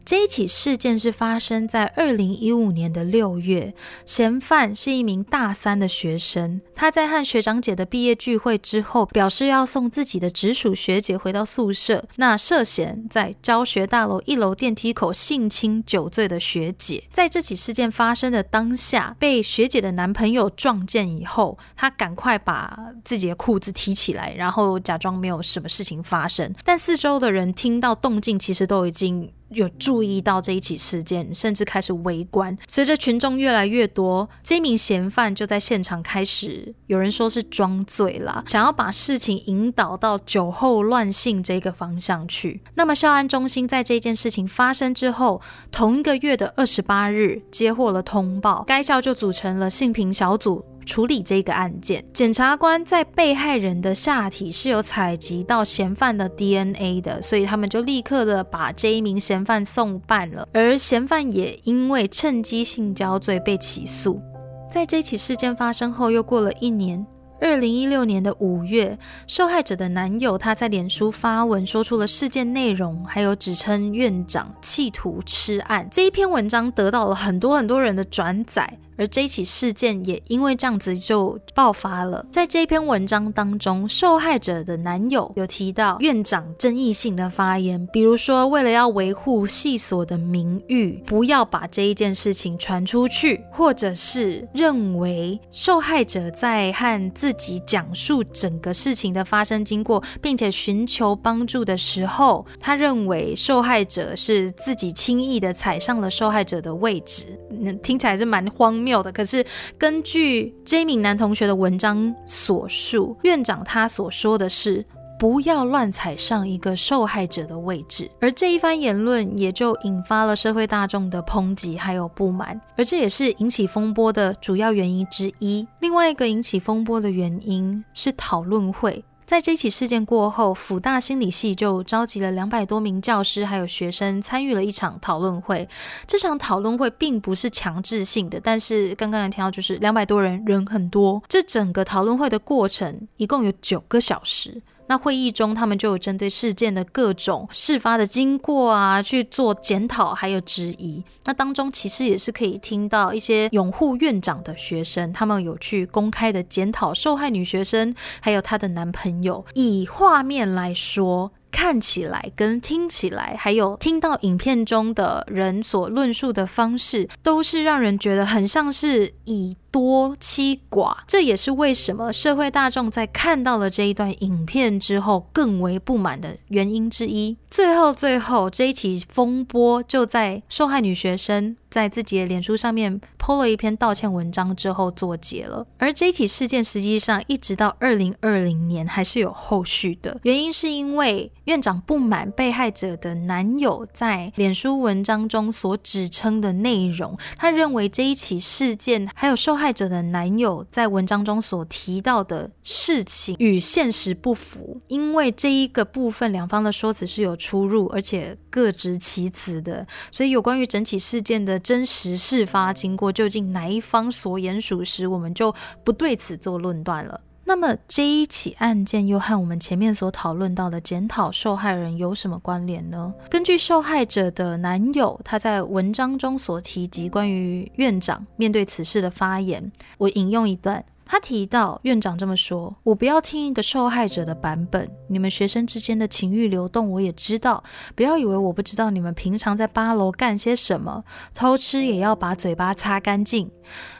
这一起事件是发生在二零一五年的六月，嫌犯是一名大三的学生。他在和学长姐的毕业聚会之后，表示要送自己的直属学姐回到宿舍。那涉嫌在教学大楼一楼电梯口性侵酒醉的学姐。在这起事件发生的当下，被学姐的男朋友撞见以后，他赶快把自己的裤子提起来，然后假装没有什么事情发生。但四周的人听到动静，其实都已经。有注意到这一起事件，甚至开始围观。随着群众越来越多，这名嫌犯就在现场开始，有人说是装醉啦，想要把事情引导到酒后乱性这个方向去。那么，校安中心在这件事情发生之后，同一个月的二十八日接获了通报，该校就组成了性平小组。处理这个案件，检察官在被害人的下体是有采集到嫌犯的 DNA 的，所以他们就立刻的把这一名嫌犯送办了。而嫌犯也因为趁机性交罪被起诉。在这起事件发生后，又过了一年。二零一六年的五月，受害者的男友他在脸书发文说出了事件内容，还有指称院长企图吃案。这一篇文章得到了很多很多人的转载。而这一起事件也因为这样子就爆发了。在这篇文章当中，受害者的男友有提到院长争议性的发言，比如说为了要维护系所的名誉，不要把这一件事情传出去，或者是认为受害者在和自己讲述整个事情的发生经过，并且寻求帮助的时候，他认为受害者是自己轻易的踩上了受害者的位置，那听起来是蛮荒。谬的，可是根据这名男同学的文章所述，院长他所说的是不要乱踩上一个受害者的位置，而这一番言论也就引发了社会大众的抨击还有不满，而这也是引起风波的主要原因之一。另外一个引起风波的原因是讨论会。在这起事件过后，辅大心理系就召集了两百多名教师还有学生参与了一场讨论会。这场讨论会并不是强制性的，但是刚刚也听到，就是两百多人，人很多。这整个讨论会的过程一共有九个小时。那会议中，他们就有针对事件的各种事发的经过啊去做检讨，还有质疑。那当中其实也是可以听到一些拥护院长的学生，他们有去公开的检讨受害女学生，还有她的男朋友。以画面来说。看起来跟听起来，还有听到影片中的人所论述的方式，都是让人觉得很像是以多欺寡。这也是为什么社会大众在看到了这一段影片之后更为不满的原因之一。最后，最后这一起风波就在受害女学生。在自己的脸书上面 PO 了一篇道歉文章之后作结了，而这一起事件实际上一直到二零二零年还是有后续的，原因是因为院长不满被害者的男友在脸书文章中所指称的内容，他认为这一起事件还有受害害者的男友在文章中所提到的事情与现实不符，因为这一个部分两方的说辞是有出入，而且各执其词的，所以有关于整起事件的真实事发经过，究竟哪一方所言属实，我们就不对此做论断了。那么这一起案件又和我们前面所讨论到的检讨受害人有什么关联呢？根据受害者的男友他在文章中所提及关于院长面对此事的发言，我引用一段，他提到院长这么说：“我不要听一个受害者的版本，你们学生之间的情欲流动我也知道，不要以为我不知道你们平常在八楼干些什么，偷吃也要把嘴巴擦干净。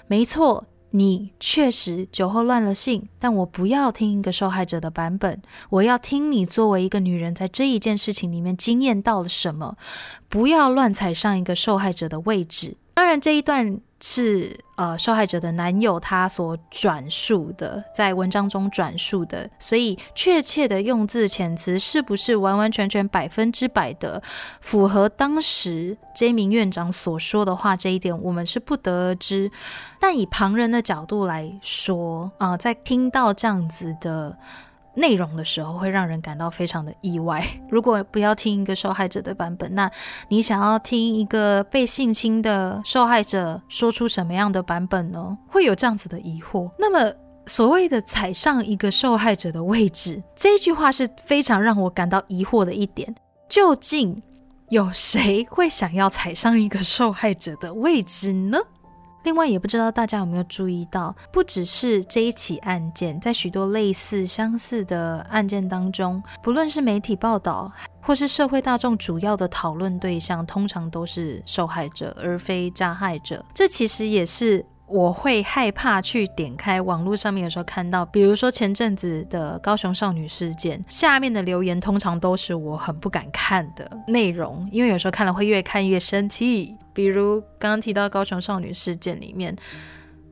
没错。”你确实酒后乱了性，但我不要听一个受害者的版本，我要听你作为一个女人在这一件事情里面经验到了什么，不要乱踩上一个受害者的位置。当然，这一段。是呃，受害者的男友他所转述的，在文章中转述的，所以确切的用字遣词是不是完完全全百分之百的符合当时这名院长所说的话，这一点我们是不得而知。但以旁人的角度来说，啊，在听到这样子的。内容的时候会让人感到非常的意外。如果不要听一个受害者的版本，那你想要听一个被性侵的受害者说出什么样的版本呢？会有这样子的疑惑。那么所谓的踩上一个受害者的位置，这句话是非常让我感到疑惑的一点。究竟有谁会想要踩上一个受害者的位置呢？另外，也不知道大家有没有注意到，不只是这一起案件，在许多类似相似的案件当中，不论是媒体报道，或是社会大众主要的讨论对象，通常都是受害者，而非加害者。这其实也是。我会害怕去点开网络上面，有时候看到，比如说前阵子的高雄少女事件，下面的留言通常都是我很不敢看的内容，因为有时候看了会越看越生气。比如刚刚提到高雄少女事件里面。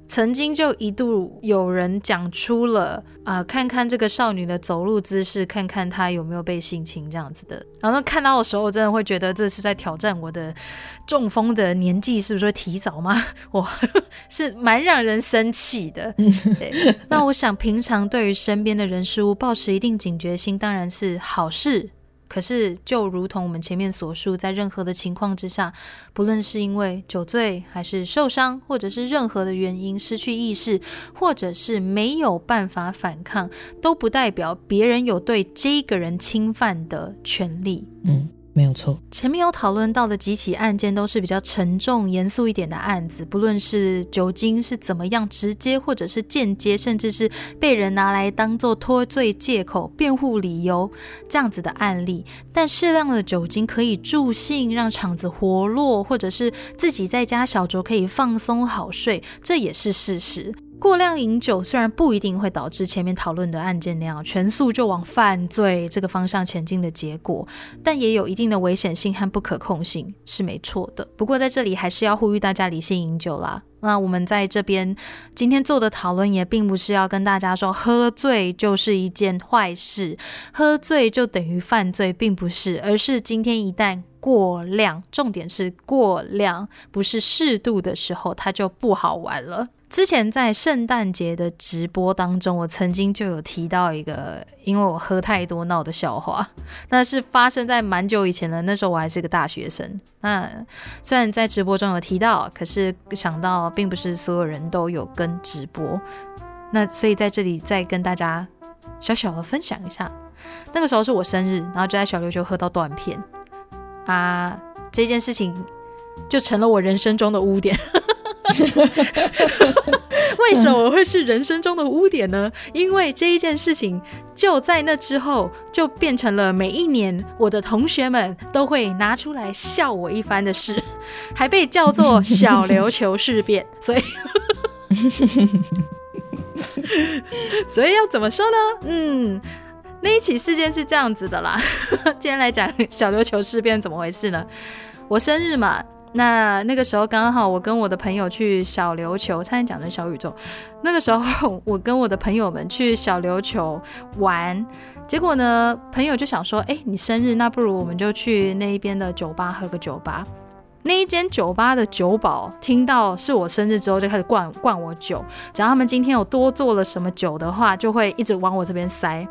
曾经就一度有人讲出了啊，看看这个少女的走路姿势，看看她有没有被性侵这样子的。然后看到的时候，我真的会觉得这是在挑战我的中风的年纪是不是会提早吗？我是蛮让人生气的。对那我想，平常对于身边的人事物保持一定警觉心，当然是好事。可是，就如同我们前面所述，在任何的情况之下，不论是因为酒醉，还是受伤，或者是任何的原因失去意识，或者是没有办法反抗，都不代表别人有对这个人侵犯的权利。嗯。没有错，前面有讨论到的几起案件都是比较沉重、严肃一点的案子，不论是酒精是怎么样直接或者是间接，甚至是被人拿来当做脱罪借口、辩护理由这样子的案例。但适量的酒精可以助兴，让场子活络，或者是自己在家小酌可以放松好睡，这也是事实。过量饮酒虽然不一定会导致前面讨论的案件那样全速就往犯罪这个方向前进的结果，但也有一定的危险性和不可控性，是没错的。不过在这里还是要呼吁大家理性饮酒啦。那我们在这边今天做的讨论也并不是要跟大家说喝醉就是一件坏事，喝醉就等于犯罪，并不是，而是今天一旦过量，重点是过量，不是适度的时候，它就不好玩了。之前在圣诞节的直播当中，我曾经就有提到一个因为我喝太多闹的笑话，那是发生在蛮久以前了。那时候我还是个大学生。那虽然在直播中有提到，可是想到并不是所有人都有跟直播，那所以在这里再跟大家小小的分享一下。那个时候是我生日，然后就在小琉球喝到断片啊，这件事情就成了我人生中的污点。为什么我会是人生中的污点呢？因为这一件事情就在那之后，就变成了每一年我的同学们都会拿出来笑我一番的事，还被叫做小琉球事变。所以，所以要怎么说呢？嗯，那一起事件是这样子的啦。今天来讲小琉球事变怎么回事呢？我生日嘛。那那个时候刚好我跟我的朋友去小琉球，差点讲成小宇宙。那个时候我跟我的朋友们去小琉球玩，结果呢，朋友就想说：“哎，你生日，那不如我们就去那一边的酒吧喝个酒吧。”那一间酒吧的酒保听到是我生日之后，就开始灌灌我酒。只要他们今天有多做了什么酒的话，就会一直往我这边塞。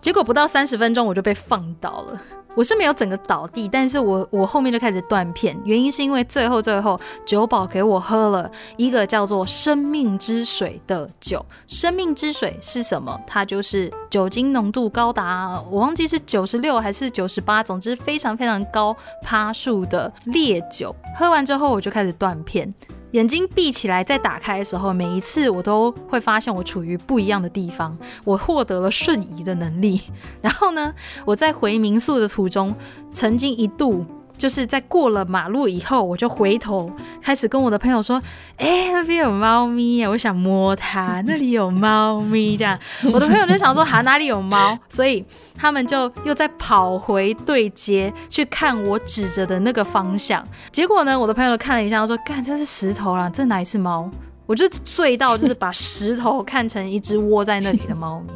结果不到三十分钟，我就被放倒了。我是没有整个倒地，但是我我后面就开始断片，原因是因为最后最后酒保给我喝了一个叫做“生命之水”的酒。生命之水是什么？它就是酒精浓度高达我忘记是九十六还是九十八，总之非常非常高趴数的烈酒。喝完之后我就开始断片。眼睛闭起来再打开的时候，每一次我都会发现我处于不一样的地方，我获得了瞬移的能力。然后呢，我在回民宿的途中，曾经一度。就是在过了马路以后，我就回头开始跟我的朋友说：“哎，那边有猫咪呀，我想摸它。那里有猫咪。”这样，我的朋友就想说：“哈，哪里有猫？”所以他们就又再跑回对街去看我指着的那个方向。结果呢，我的朋友看了一下，说：“干，这是石头啦，这哪里是猫？”我就醉到就是把石头看成一只窝在那里的猫咪。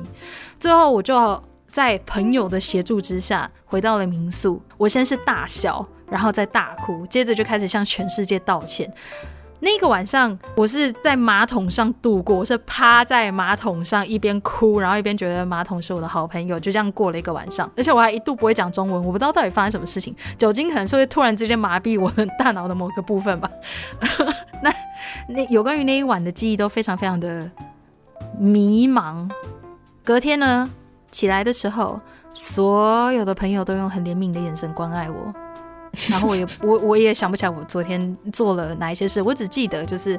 最后我就。在朋友的协助之下，回到了民宿。我先是大笑，然后再大哭，接着就开始向全世界道歉。那个晚上，我是在马桶上度过，我是趴在马桶上一边哭，然后一边觉得马桶是我的好朋友，就这样过了一个晚上。而且我还一度不会讲中文，我不知道到底发生什么事情。酒精可能是会突然之间麻痹我的大脑的某个部分吧。那那有关于那一晚的记忆都非常非常的迷茫。隔天呢？起来的时候，所有的朋友都用很怜悯的眼神关爱我，然后我也我我也想不起来我昨天做了哪一些事，我只记得就是，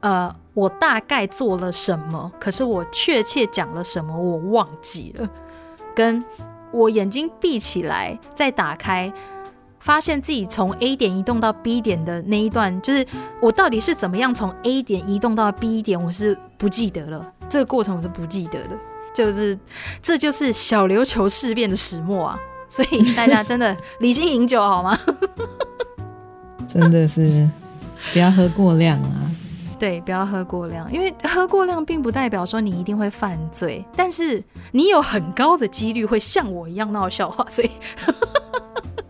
呃，我大概做了什么，可是我确切讲了什么我忘记了，跟我眼睛闭起来再打开，发现自己从 A 点移动到 B 点的那一段，就是我到底是怎么样从 A 点移动到 B 点，我是不记得了，这个过程我是不记得的。就是，这就是小琉球事变的始末啊！所以大家真的理性饮酒好吗？真的是不要喝过量啊！对，不要喝过量，因为喝过量并不代表说你一定会犯罪，但是你有很高的几率会像我一样闹笑话。所以，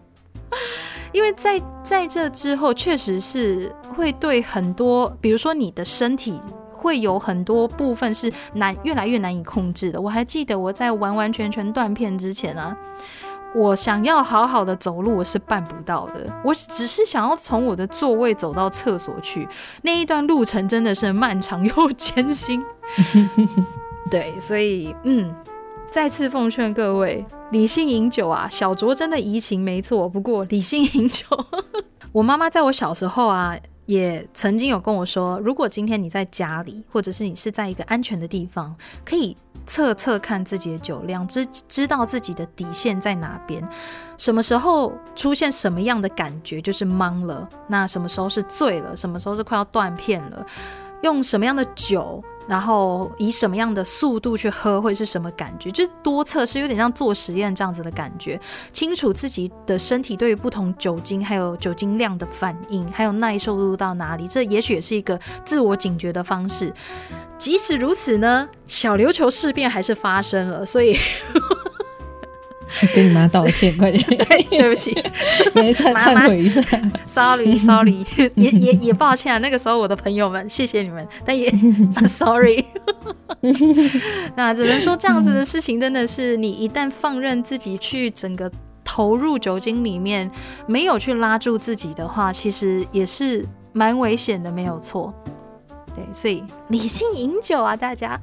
因为在在这之后，确实是会对很多，比如说你的身体。会有很多部分是难越来越难以控制的。我还记得我在完完全全断片之前啊，我想要好好的走路，我是办不到的。我只是想要从我的座位走到厕所去，那一段路程真的是漫长又艰辛。对，所以嗯，再次奉劝各位，理性饮酒啊，小酌真的怡情没错。不过理性饮酒，我妈妈在我小时候啊。也曾经有跟我说，如果今天你在家里，或者是你是在一个安全的地方，可以测测看自己的酒量，知知道自己的底线在哪边，什么时候出现什么样的感觉就是懵了，那什么时候是醉了，什么时候是快要断片了，用什么样的酒。然后以什么样的速度去喝会是什么感觉？就是多测试，有点像做实验这样子的感觉。清楚自己的身体对于不同酒精还有酒精量的反应，还有耐受度到哪里，这也许也是一个自我警觉的方式。即使如此呢，小琉球事变还是发生了，所以。跟你妈道歉，快点！对不起，没忏忏悔一下。Sorry，Sorry，也也也抱歉啊。那个时候我的朋友们，谢谢你们，但也 Sorry。那只能说这样子的事情，真的是你一旦放任自己去整个投入酒精里面，没有去拉住自己的话，其实也是蛮危险的，没有错。对，所以理性饮酒啊，大家。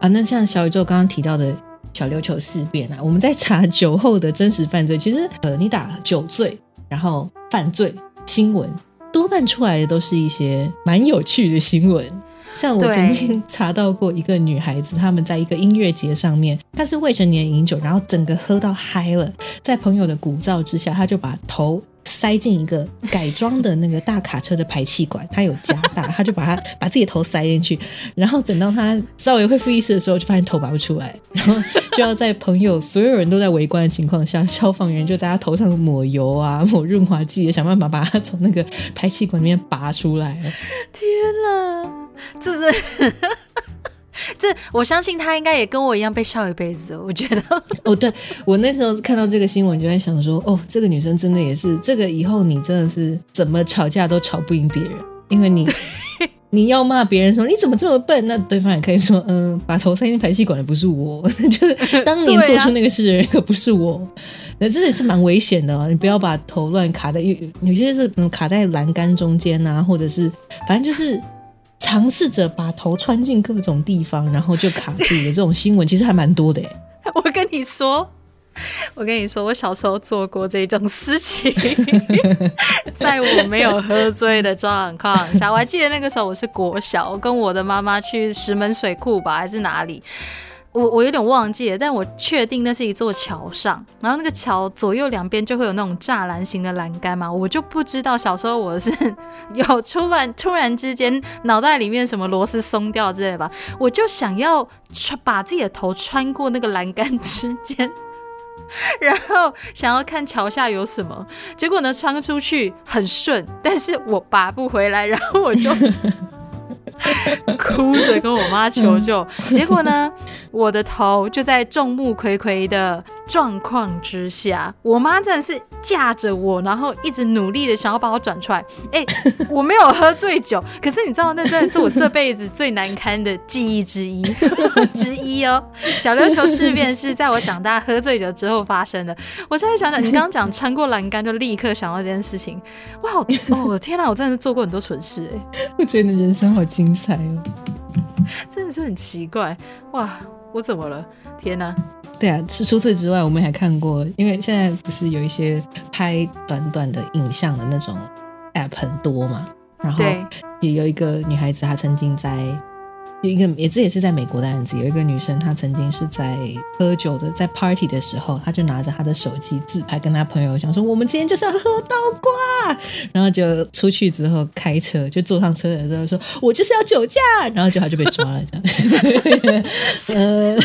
啊，那像小宇宙刚刚提到的小琉球事变啊，我们在查酒后的真实犯罪，其实呃，你打酒醉然后犯罪新闻，多半出来的都是一些蛮有趣的新闻。像我曾经查到过一个女孩子，他们在一个音乐节上面，她是未成年饮酒，然后整个喝到嗨了，在朋友的鼓噪之下，她就把头。塞进一个改装的那个大卡车的排气管，它有加大，他就把它把自己的头塞进去，然后等到他稍微恢复意识的时候，就发现头拔不出来，然后就要在朋友所有人都在围观的情况下，消防员就在他头上抹油啊，抹润滑剂，想办法把他从那个排气管里面拔出来。天哪，这是。这我相信他应该也跟我一样被笑一辈子。我觉得，哦，对我那时候看到这个新闻，就在想说，哦，这个女生真的也是，这个以后你真的是怎么吵架都吵不赢别人，因为你 你要骂别人说你怎么这么笨，那对方也可以说，嗯，把头塞进排气管的不是我，就是当年做出那个事的人可不是我。那真的是蛮危险的哦！你不要把头乱卡在有有些是嗯卡在栏杆中间啊，或者是反正就是尝试着把头穿进各种地方，然后就卡住的这种新闻其实还蛮多的。我跟你说，我跟你说，我小时候做过这种事情，在我没有喝醉的状况下，我还记得那个时候我是国小，我跟我的妈妈去石门水库吧，还是哪里。我我有点忘记了，但我确定那是一座桥上，然后那个桥左右两边就会有那种栅栏型的栏杆嘛，我就不知道小时候我是 有突然突然之间脑袋里面什么螺丝松掉之类吧，我就想要穿把自己的头穿过那个栏杆之间，然后想要看桥下有什么，结果呢穿出去很顺，但是我拔不回来，然后我就。哭着跟我妈求救，结果呢，我的头就在众目睽睽的状况之下，我妈真的是架着我，然后一直努力的想要把我转出来。哎，我没有喝醉酒，可是你知道，那真的是我这辈子最难堪的记忆之一 之一哦。小琉球事变是在我长大喝醉酒之后发生的。我现在想想，你刚刚讲穿过栏杆，就立刻想到这件事情。哇，哦，天哪，我真的是做过很多蠢事哎。我觉得你的人生好精彩哦。真的是很奇怪哇！我怎么了？天哪！对啊，是除此之外，我们还看过，因为现在不是有一些拍短短的影像的那种 app 很多嘛，然后也有一个女孩子，她曾经在。有一个也这也是在美国的案子，有一个女生，她曾经是在喝酒的，在 party 的时候，她就拿着她的手机自拍，跟她朋友讲说：“我们今天就是要喝到挂。”然后就出去之后开车，就坐上车的时候说：“我就是要酒驾。”然后就她就被抓了，这样。呃，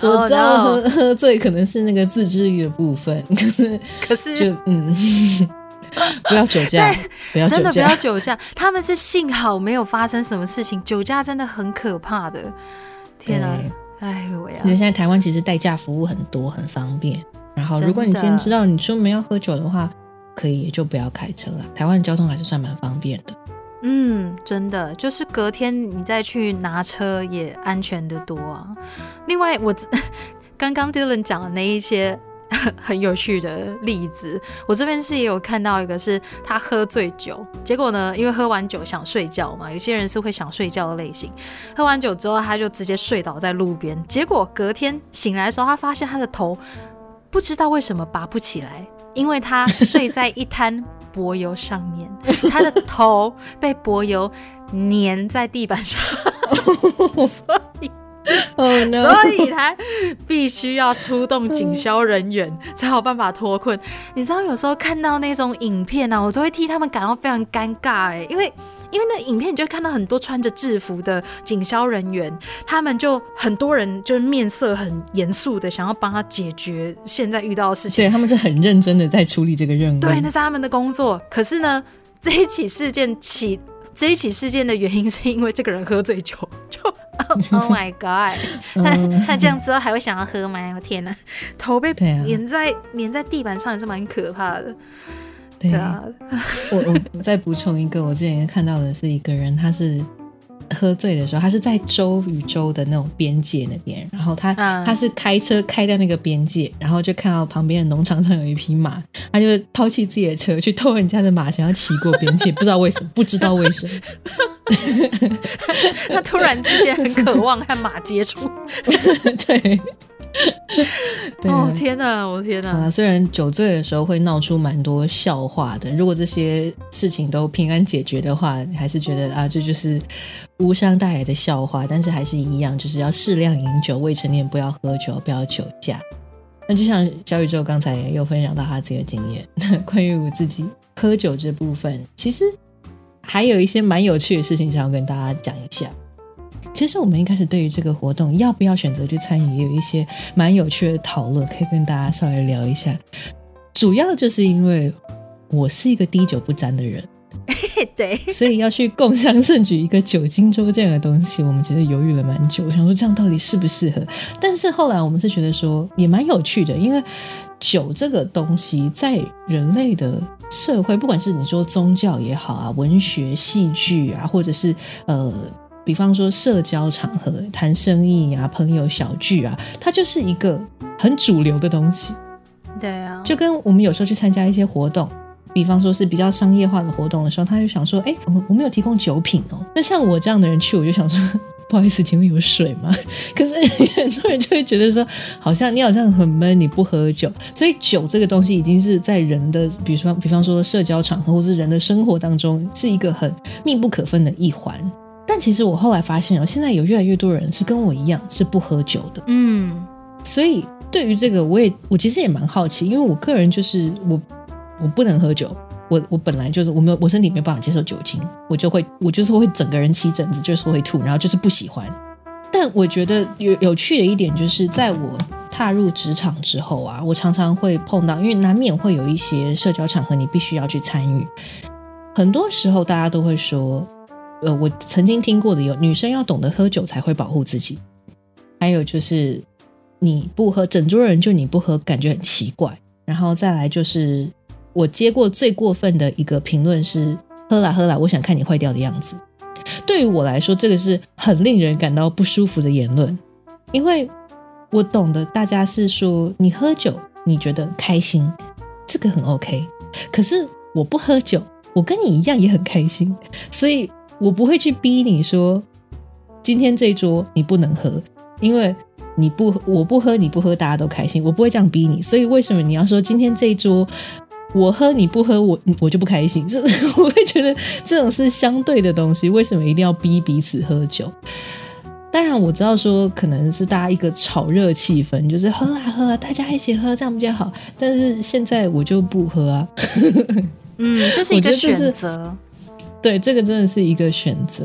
我知道喝喝醉可能是那个自制力的部分，可是可是就嗯。不要酒驾，不要真的不要酒驾。他们是幸好没有发生什么事情，酒驾真的很可怕的。天啊，哎呦喂啊！你现在台湾其实代驾服务很多，很方便。然后，如果你今天知道你出门要喝酒的话，可以也就不要开车了。台湾交通还是算蛮方便的。嗯，真的，就是隔天你再去拿车也安全的多啊。另外，我刚刚 Dylan 讲的那一些。很有趣的例子，我这边是也有看到一个，是他喝醉酒，结果呢，因为喝完酒想睡觉嘛，有些人是会想睡觉的类型，喝完酒之后他就直接睡倒在路边，结果隔天醒来的时候，他发现他的头不知道为什么拔不起来，因为他睡在一滩柏油上面，他的头被柏油粘在地板上 所以。所以他必须要出动警消人员才有办法脱困。你知道，有时候看到那种影片啊，我都会替他们感到非常尴尬哎，因为因为那影片你就会看到很多穿着制服的警消人员，他们就很多人就是面色很严肃的想要帮他解决现在遇到的事情。对他们是很认真的在处理这个任务，对，那是他们的工作。可是呢，这一起事件起这一起事件的原因是因为这个人喝醉酒 就。Oh my god！他他这样之后还会想要喝吗？我天哪，头被粘在粘在地板上也是蛮可怕的。对啊，我我再补充一个，我之前看到的是一个人，他是。喝醉的时候，他是在州与州的那种边界那边，然后他他是开车开到那个边界，然后就看到旁边的农场上有一匹马，他就抛弃自己的车去偷人家的马，想要骑过边界，不知道为什么，不知道为什么，他突然之间很渴望和马接触，对。哦天哪，我天哪！虽然酒醉的时候会闹出蛮多笑话的，如果这些事情都平安解决的话，还是觉得啊，这就是无伤大雅的笑话。但是还是一样，就是要适量饮酒，未成年不要喝酒，不要酒驾。那就像小宇宙刚才也有分享到他自己的经验，关于我自己喝酒这部分，其实还有一些蛮有趣的事情想要跟大家讲一下。其实我们一开始对于这个活动要不要选择去参与，也有一些蛮有趣的讨论，可以跟大家稍微聊一下。主要就是因为我是一个滴酒不沾的人，对，所以要去共襄盛举一个酒精周这样的东西，我们其实犹豫了蛮久，我想说这样到底适不适合？但是后来我们是觉得说也蛮有趣的，因为酒这个东西在人类的社会，不管是你说宗教也好啊，文学、戏剧啊，或者是呃。比方说社交场合谈生意啊，朋友小聚啊，它就是一个很主流的东西。对啊，就跟我们有时候去参加一些活动，比方说是比较商业化的活动的时候，他就想说：“哎，我我没有提供酒品哦。”那像我这样的人去，我就想说：“ 不好意思，请问有水吗？” 可是 很多人就会觉得说：“好像你好像很闷，你不喝酒。”所以酒这个东西已经是在人的，比如说比方说社交场合或是人的生活当中，是一个很密不可分的一环。但其实我后来发现哦，现在有越来越多人是跟我一样是不喝酒的，嗯，所以对于这个，我也我其实也蛮好奇，因为我个人就是我我不能喝酒，我我本来就是我没有我身体没有办法接受酒精，我就会我就是会整个人起疹子，就是会吐，然后就是不喜欢。但我觉得有有趣的一点就是，在我踏入职场之后啊，我常常会碰到，因为难免会有一些社交场合你必须要去参与，很多时候大家都会说。呃，我曾经听过的有女生要懂得喝酒才会保护自己，还有就是你不喝，整桌人就你不喝，感觉很奇怪。然后再来就是我接过最过分的一个评论是：喝啦喝啦，我想看你坏掉的样子。对于我来说，这个是很令人感到不舒服的言论，因为我懂得大家是说你喝酒你觉得开心，这个很 OK。可是我不喝酒，我跟你一样也很开心，所以。我不会去逼你说，今天这桌你不能喝，因为你不我不喝你不喝大家都开心，我不会这样逼你。所以为什么你要说今天这一桌我喝你不喝我我就不开心？这 我会觉得这种是相对的东西，为什么一定要逼彼此喝酒？当然我知道说可能是大家一个炒热气氛，就是喝啊喝啊，大家一起喝这样比较好。但是现在我就不喝啊，嗯，这是一个选择。对，这个真的是一个选择，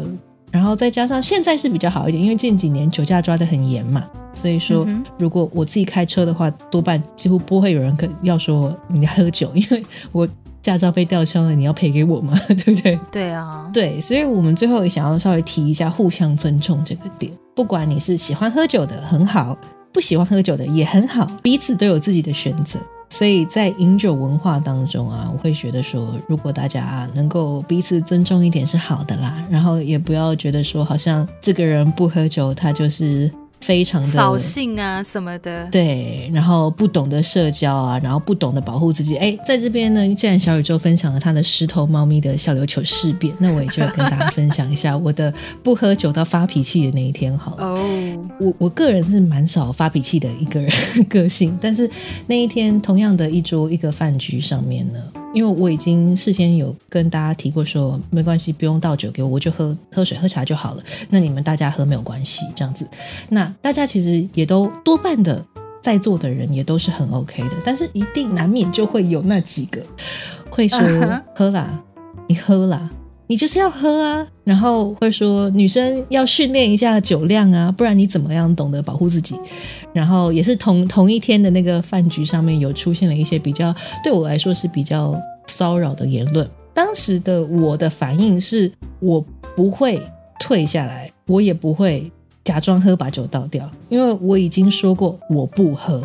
然后再加上现在是比较好一点，因为近几年酒驾抓的很严嘛，所以说如果我自己开车的话，多半几乎不会有人可要说你喝酒，因为我驾照被吊销了，你要赔给我嘛，对不对？对啊，对，所以我们最后也想要稍微提一下互相尊重这个点，不管你是喜欢喝酒的很好，不喜欢喝酒的也很好，彼此都有自己的选择。所以在饮酒文化当中啊，我会觉得说，如果大家能够彼此尊重一点是好的啦，然后也不要觉得说，好像这个人不喝酒，他就是。非常的扫兴啊什么的，对，然后不懂得社交啊，然后不懂得保护自己。哎，在这边呢，既然小宇宙分享了他的石头猫咪的小琉球事变，那我也就要跟大家分享一下我的不喝酒到发脾气的那一天。好了，哦，我我个人是蛮少发脾气的一个人 个性，但是那一天同样的一桌一个饭局上面呢。因为我已经事先有跟大家提过，说没关系，不用倒酒给我，我就喝喝水喝茶就好了。那你们大家喝没有关系，这样子。那大家其实也都多半的在座的人也都是很 OK 的，但是一定难免就会有那几个会说喝啦，你喝啦。你就是要喝啊，然后会说女生要训练一下酒量啊，不然你怎么样懂得保护自己？然后也是同同一天的那个饭局上面有出现了一些比较对我来说是比较骚扰的言论。当时的我的反应是我不会退下来，我也不会假装喝把酒倒掉，因为我已经说过我不喝。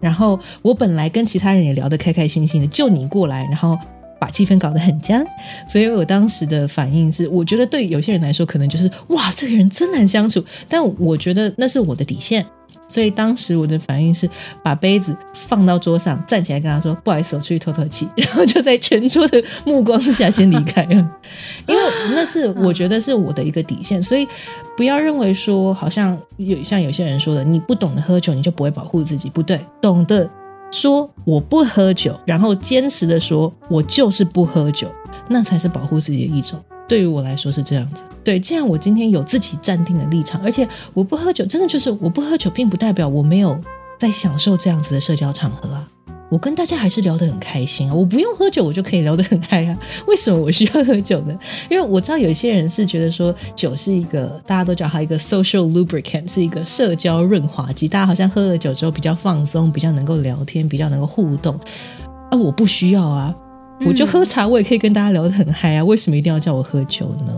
然后我本来跟其他人也聊得开开心心的，就你过来，然后。把气氛搞得很僵，所以我当时的反应是，我觉得对有些人来说可能就是哇，这个人真难相处，但我觉得那是我的底线，所以当时我的反应是把杯子放到桌上，站起来跟他说不好意思，我出去透透气，然后就在全桌的目光之下先离开了，因为那是我觉得是我的一个底线，所以不要认为说好像有像有些人说的，你不懂得喝酒你就不会保护自己，不对，懂得。说我不喝酒，然后坚持的说，我就是不喝酒，那才是保护自己的一种。对于我来说是这样子。对，既然我今天有自己站定的立场，而且我不喝酒，真的就是我不喝酒，并不代表我没有在享受这样子的社交场合啊。我跟大家还是聊得很开心啊！我不用喝酒，我就可以聊得很嗨啊！为什么我需要喝酒呢？因为我知道有些人是觉得说酒是一个大家都叫它一个 social lubricant，是一个社交润滑剂。大家好像喝了酒之后比较放松，比较能够聊天，比较能够互动。啊，我不需要啊！我就喝茶，我也可以跟大家聊得很嗨啊，为什么一定要叫我喝酒呢？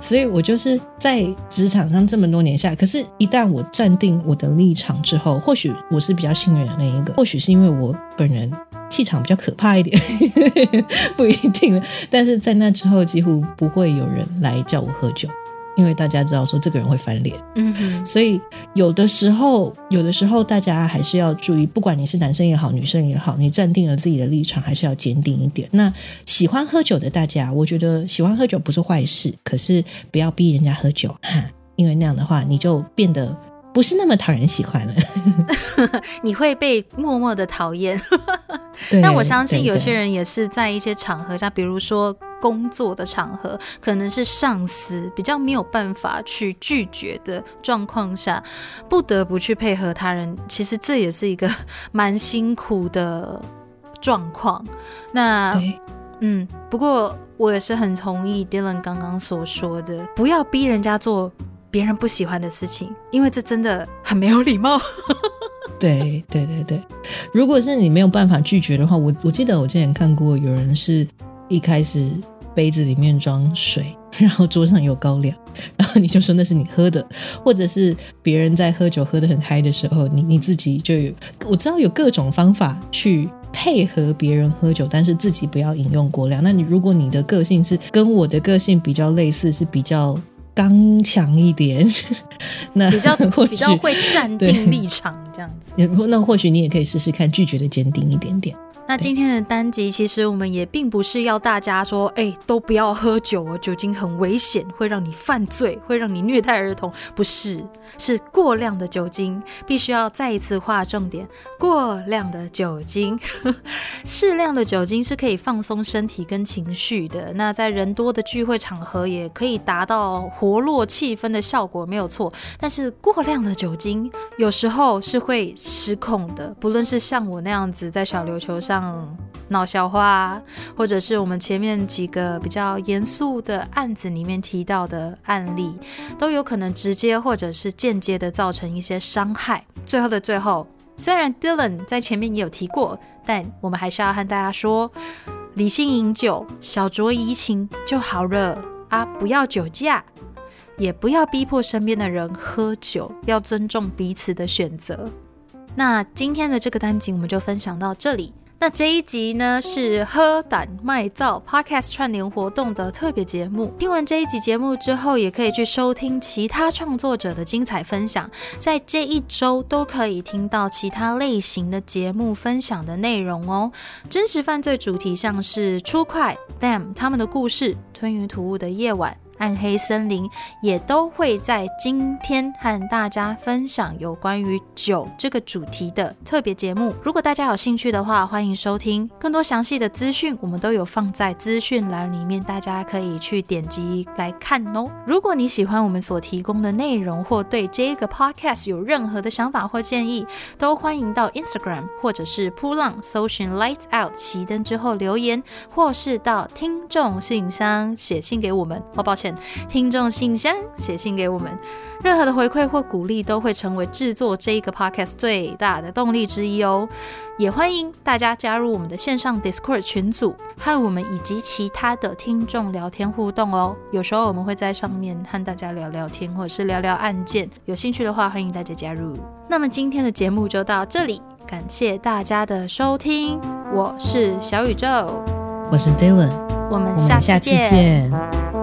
所以我就是在职场上这么多年下来，可是，一旦我站定我的立场之后，或许我是比较幸运的那一个，或许是因为我本人气场比较可怕一点，不一定。但是在那之后，几乎不会有人来叫我喝酒。因为大家知道说这个人会翻脸，嗯哼，所以有的时候，有的时候大家还是要注意，不管你是男生也好，女生也好，你站定了自己的立场，还是要坚定一点。那喜欢喝酒的大家，我觉得喜欢喝酒不是坏事，可是不要逼人家喝酒。哈，因为那样的话你就变得不是那么讨人喜欢了，你会被默默的讨厌。对 那我相信有些人也是在一些场合下，比如说工作的场合，可能是上司比较没有办法去拒绝的状况下，不得不去配合他人。其实这也是一个蛮辛苦的状况。那嗯，不过我也是很同意 Dylan 刚刚所说的，不要逼人家做别人不喜欢的事情，因为这真的很没有礼貌。对对对对，如果是你没有办法拒绝的话，我我记得我之前看过有人是一开始杯子里面装水，然后桌上有高粱，然后你就说那是你喝的，或者是别人在喝酒喝得很嗨的时候，你你自己就有我知道有各种方法去。配合别人喝酒，但是自己不要饮用过量。那你如果你的个性是跟我的个性比较类似，是比较刚强一点，那比较比较会站定立场这样子。也那或许你也可以试试看拒绝的坚定一点点。那今天的单集，其实我们也并不是要大家说，哎、都不要喝酒哦，酒精很危险，会让你犯罪，会让你虐待儿童。不是，是过量的酒精，必须要再一次划重点：过量的酒精，适量的酒精是可以放松身体跟情绪的。那在人多的聚会场合，也可以达到活络气氛的效果，没有错。但是过量的酒精有时候是会失控的，不论是像我那样子在小琉球上嗯闹笑话，或者是我们前面几个比较严肃的案子里面提到的案例，都有可能直接或者是间接的造成一些伤害。最后的最后，虽然 Dylan 在前面也有提过，但我们还是要和大家说，理性饮酒，小酌怡情就好了啊，不要酒驾。也不要逼迫身边的人喝酒，要尊重彼此的选择。那今天的这个单集我们就分享到这里。那这一集呢是喝胆卖造 Podcast 串联活动的特别节目。听完这一集节目之后，也可以去收听其他创作者的精彩分享。在这一周都可以听到其他类型的节目分享的内容哦。真实犯罪主题像是出快 Them 他们的故事、吞云吐雾的夜晚。暗黑森林也都会在今天和大家分享有关于酒这个主题的特别节目。如果大家有兴趣的话，欢迎收听。更多详细的资讯，我们都有放在资讯栏里面，大家可以去点击来看哦。如果你喜欢我们所提供的内容，或对这个 podcast 有任何的想法或建议，都欢迎到 Instagram 或者是扑浪搜寻 Lights Out 熄灯之后留言，或是到听众信箱写信给我们。哦，抱歉。听众信箱写信给我们，任何的回馈或鼓励都会成为制作这一个 podcast 最大的动力之一哦。也欢迎大家加入我们的线上 Discord 群组，和我们以及其他的听众聊天互动哦。有时候我们会在上面和大家聊聊天，或者是聊聊案件。有兴趣的话，欢迎大家加入。那么今天的节目就到这里，感谢大家的收听，我是小宇宙，我是 Dylan，我们下次们下次见。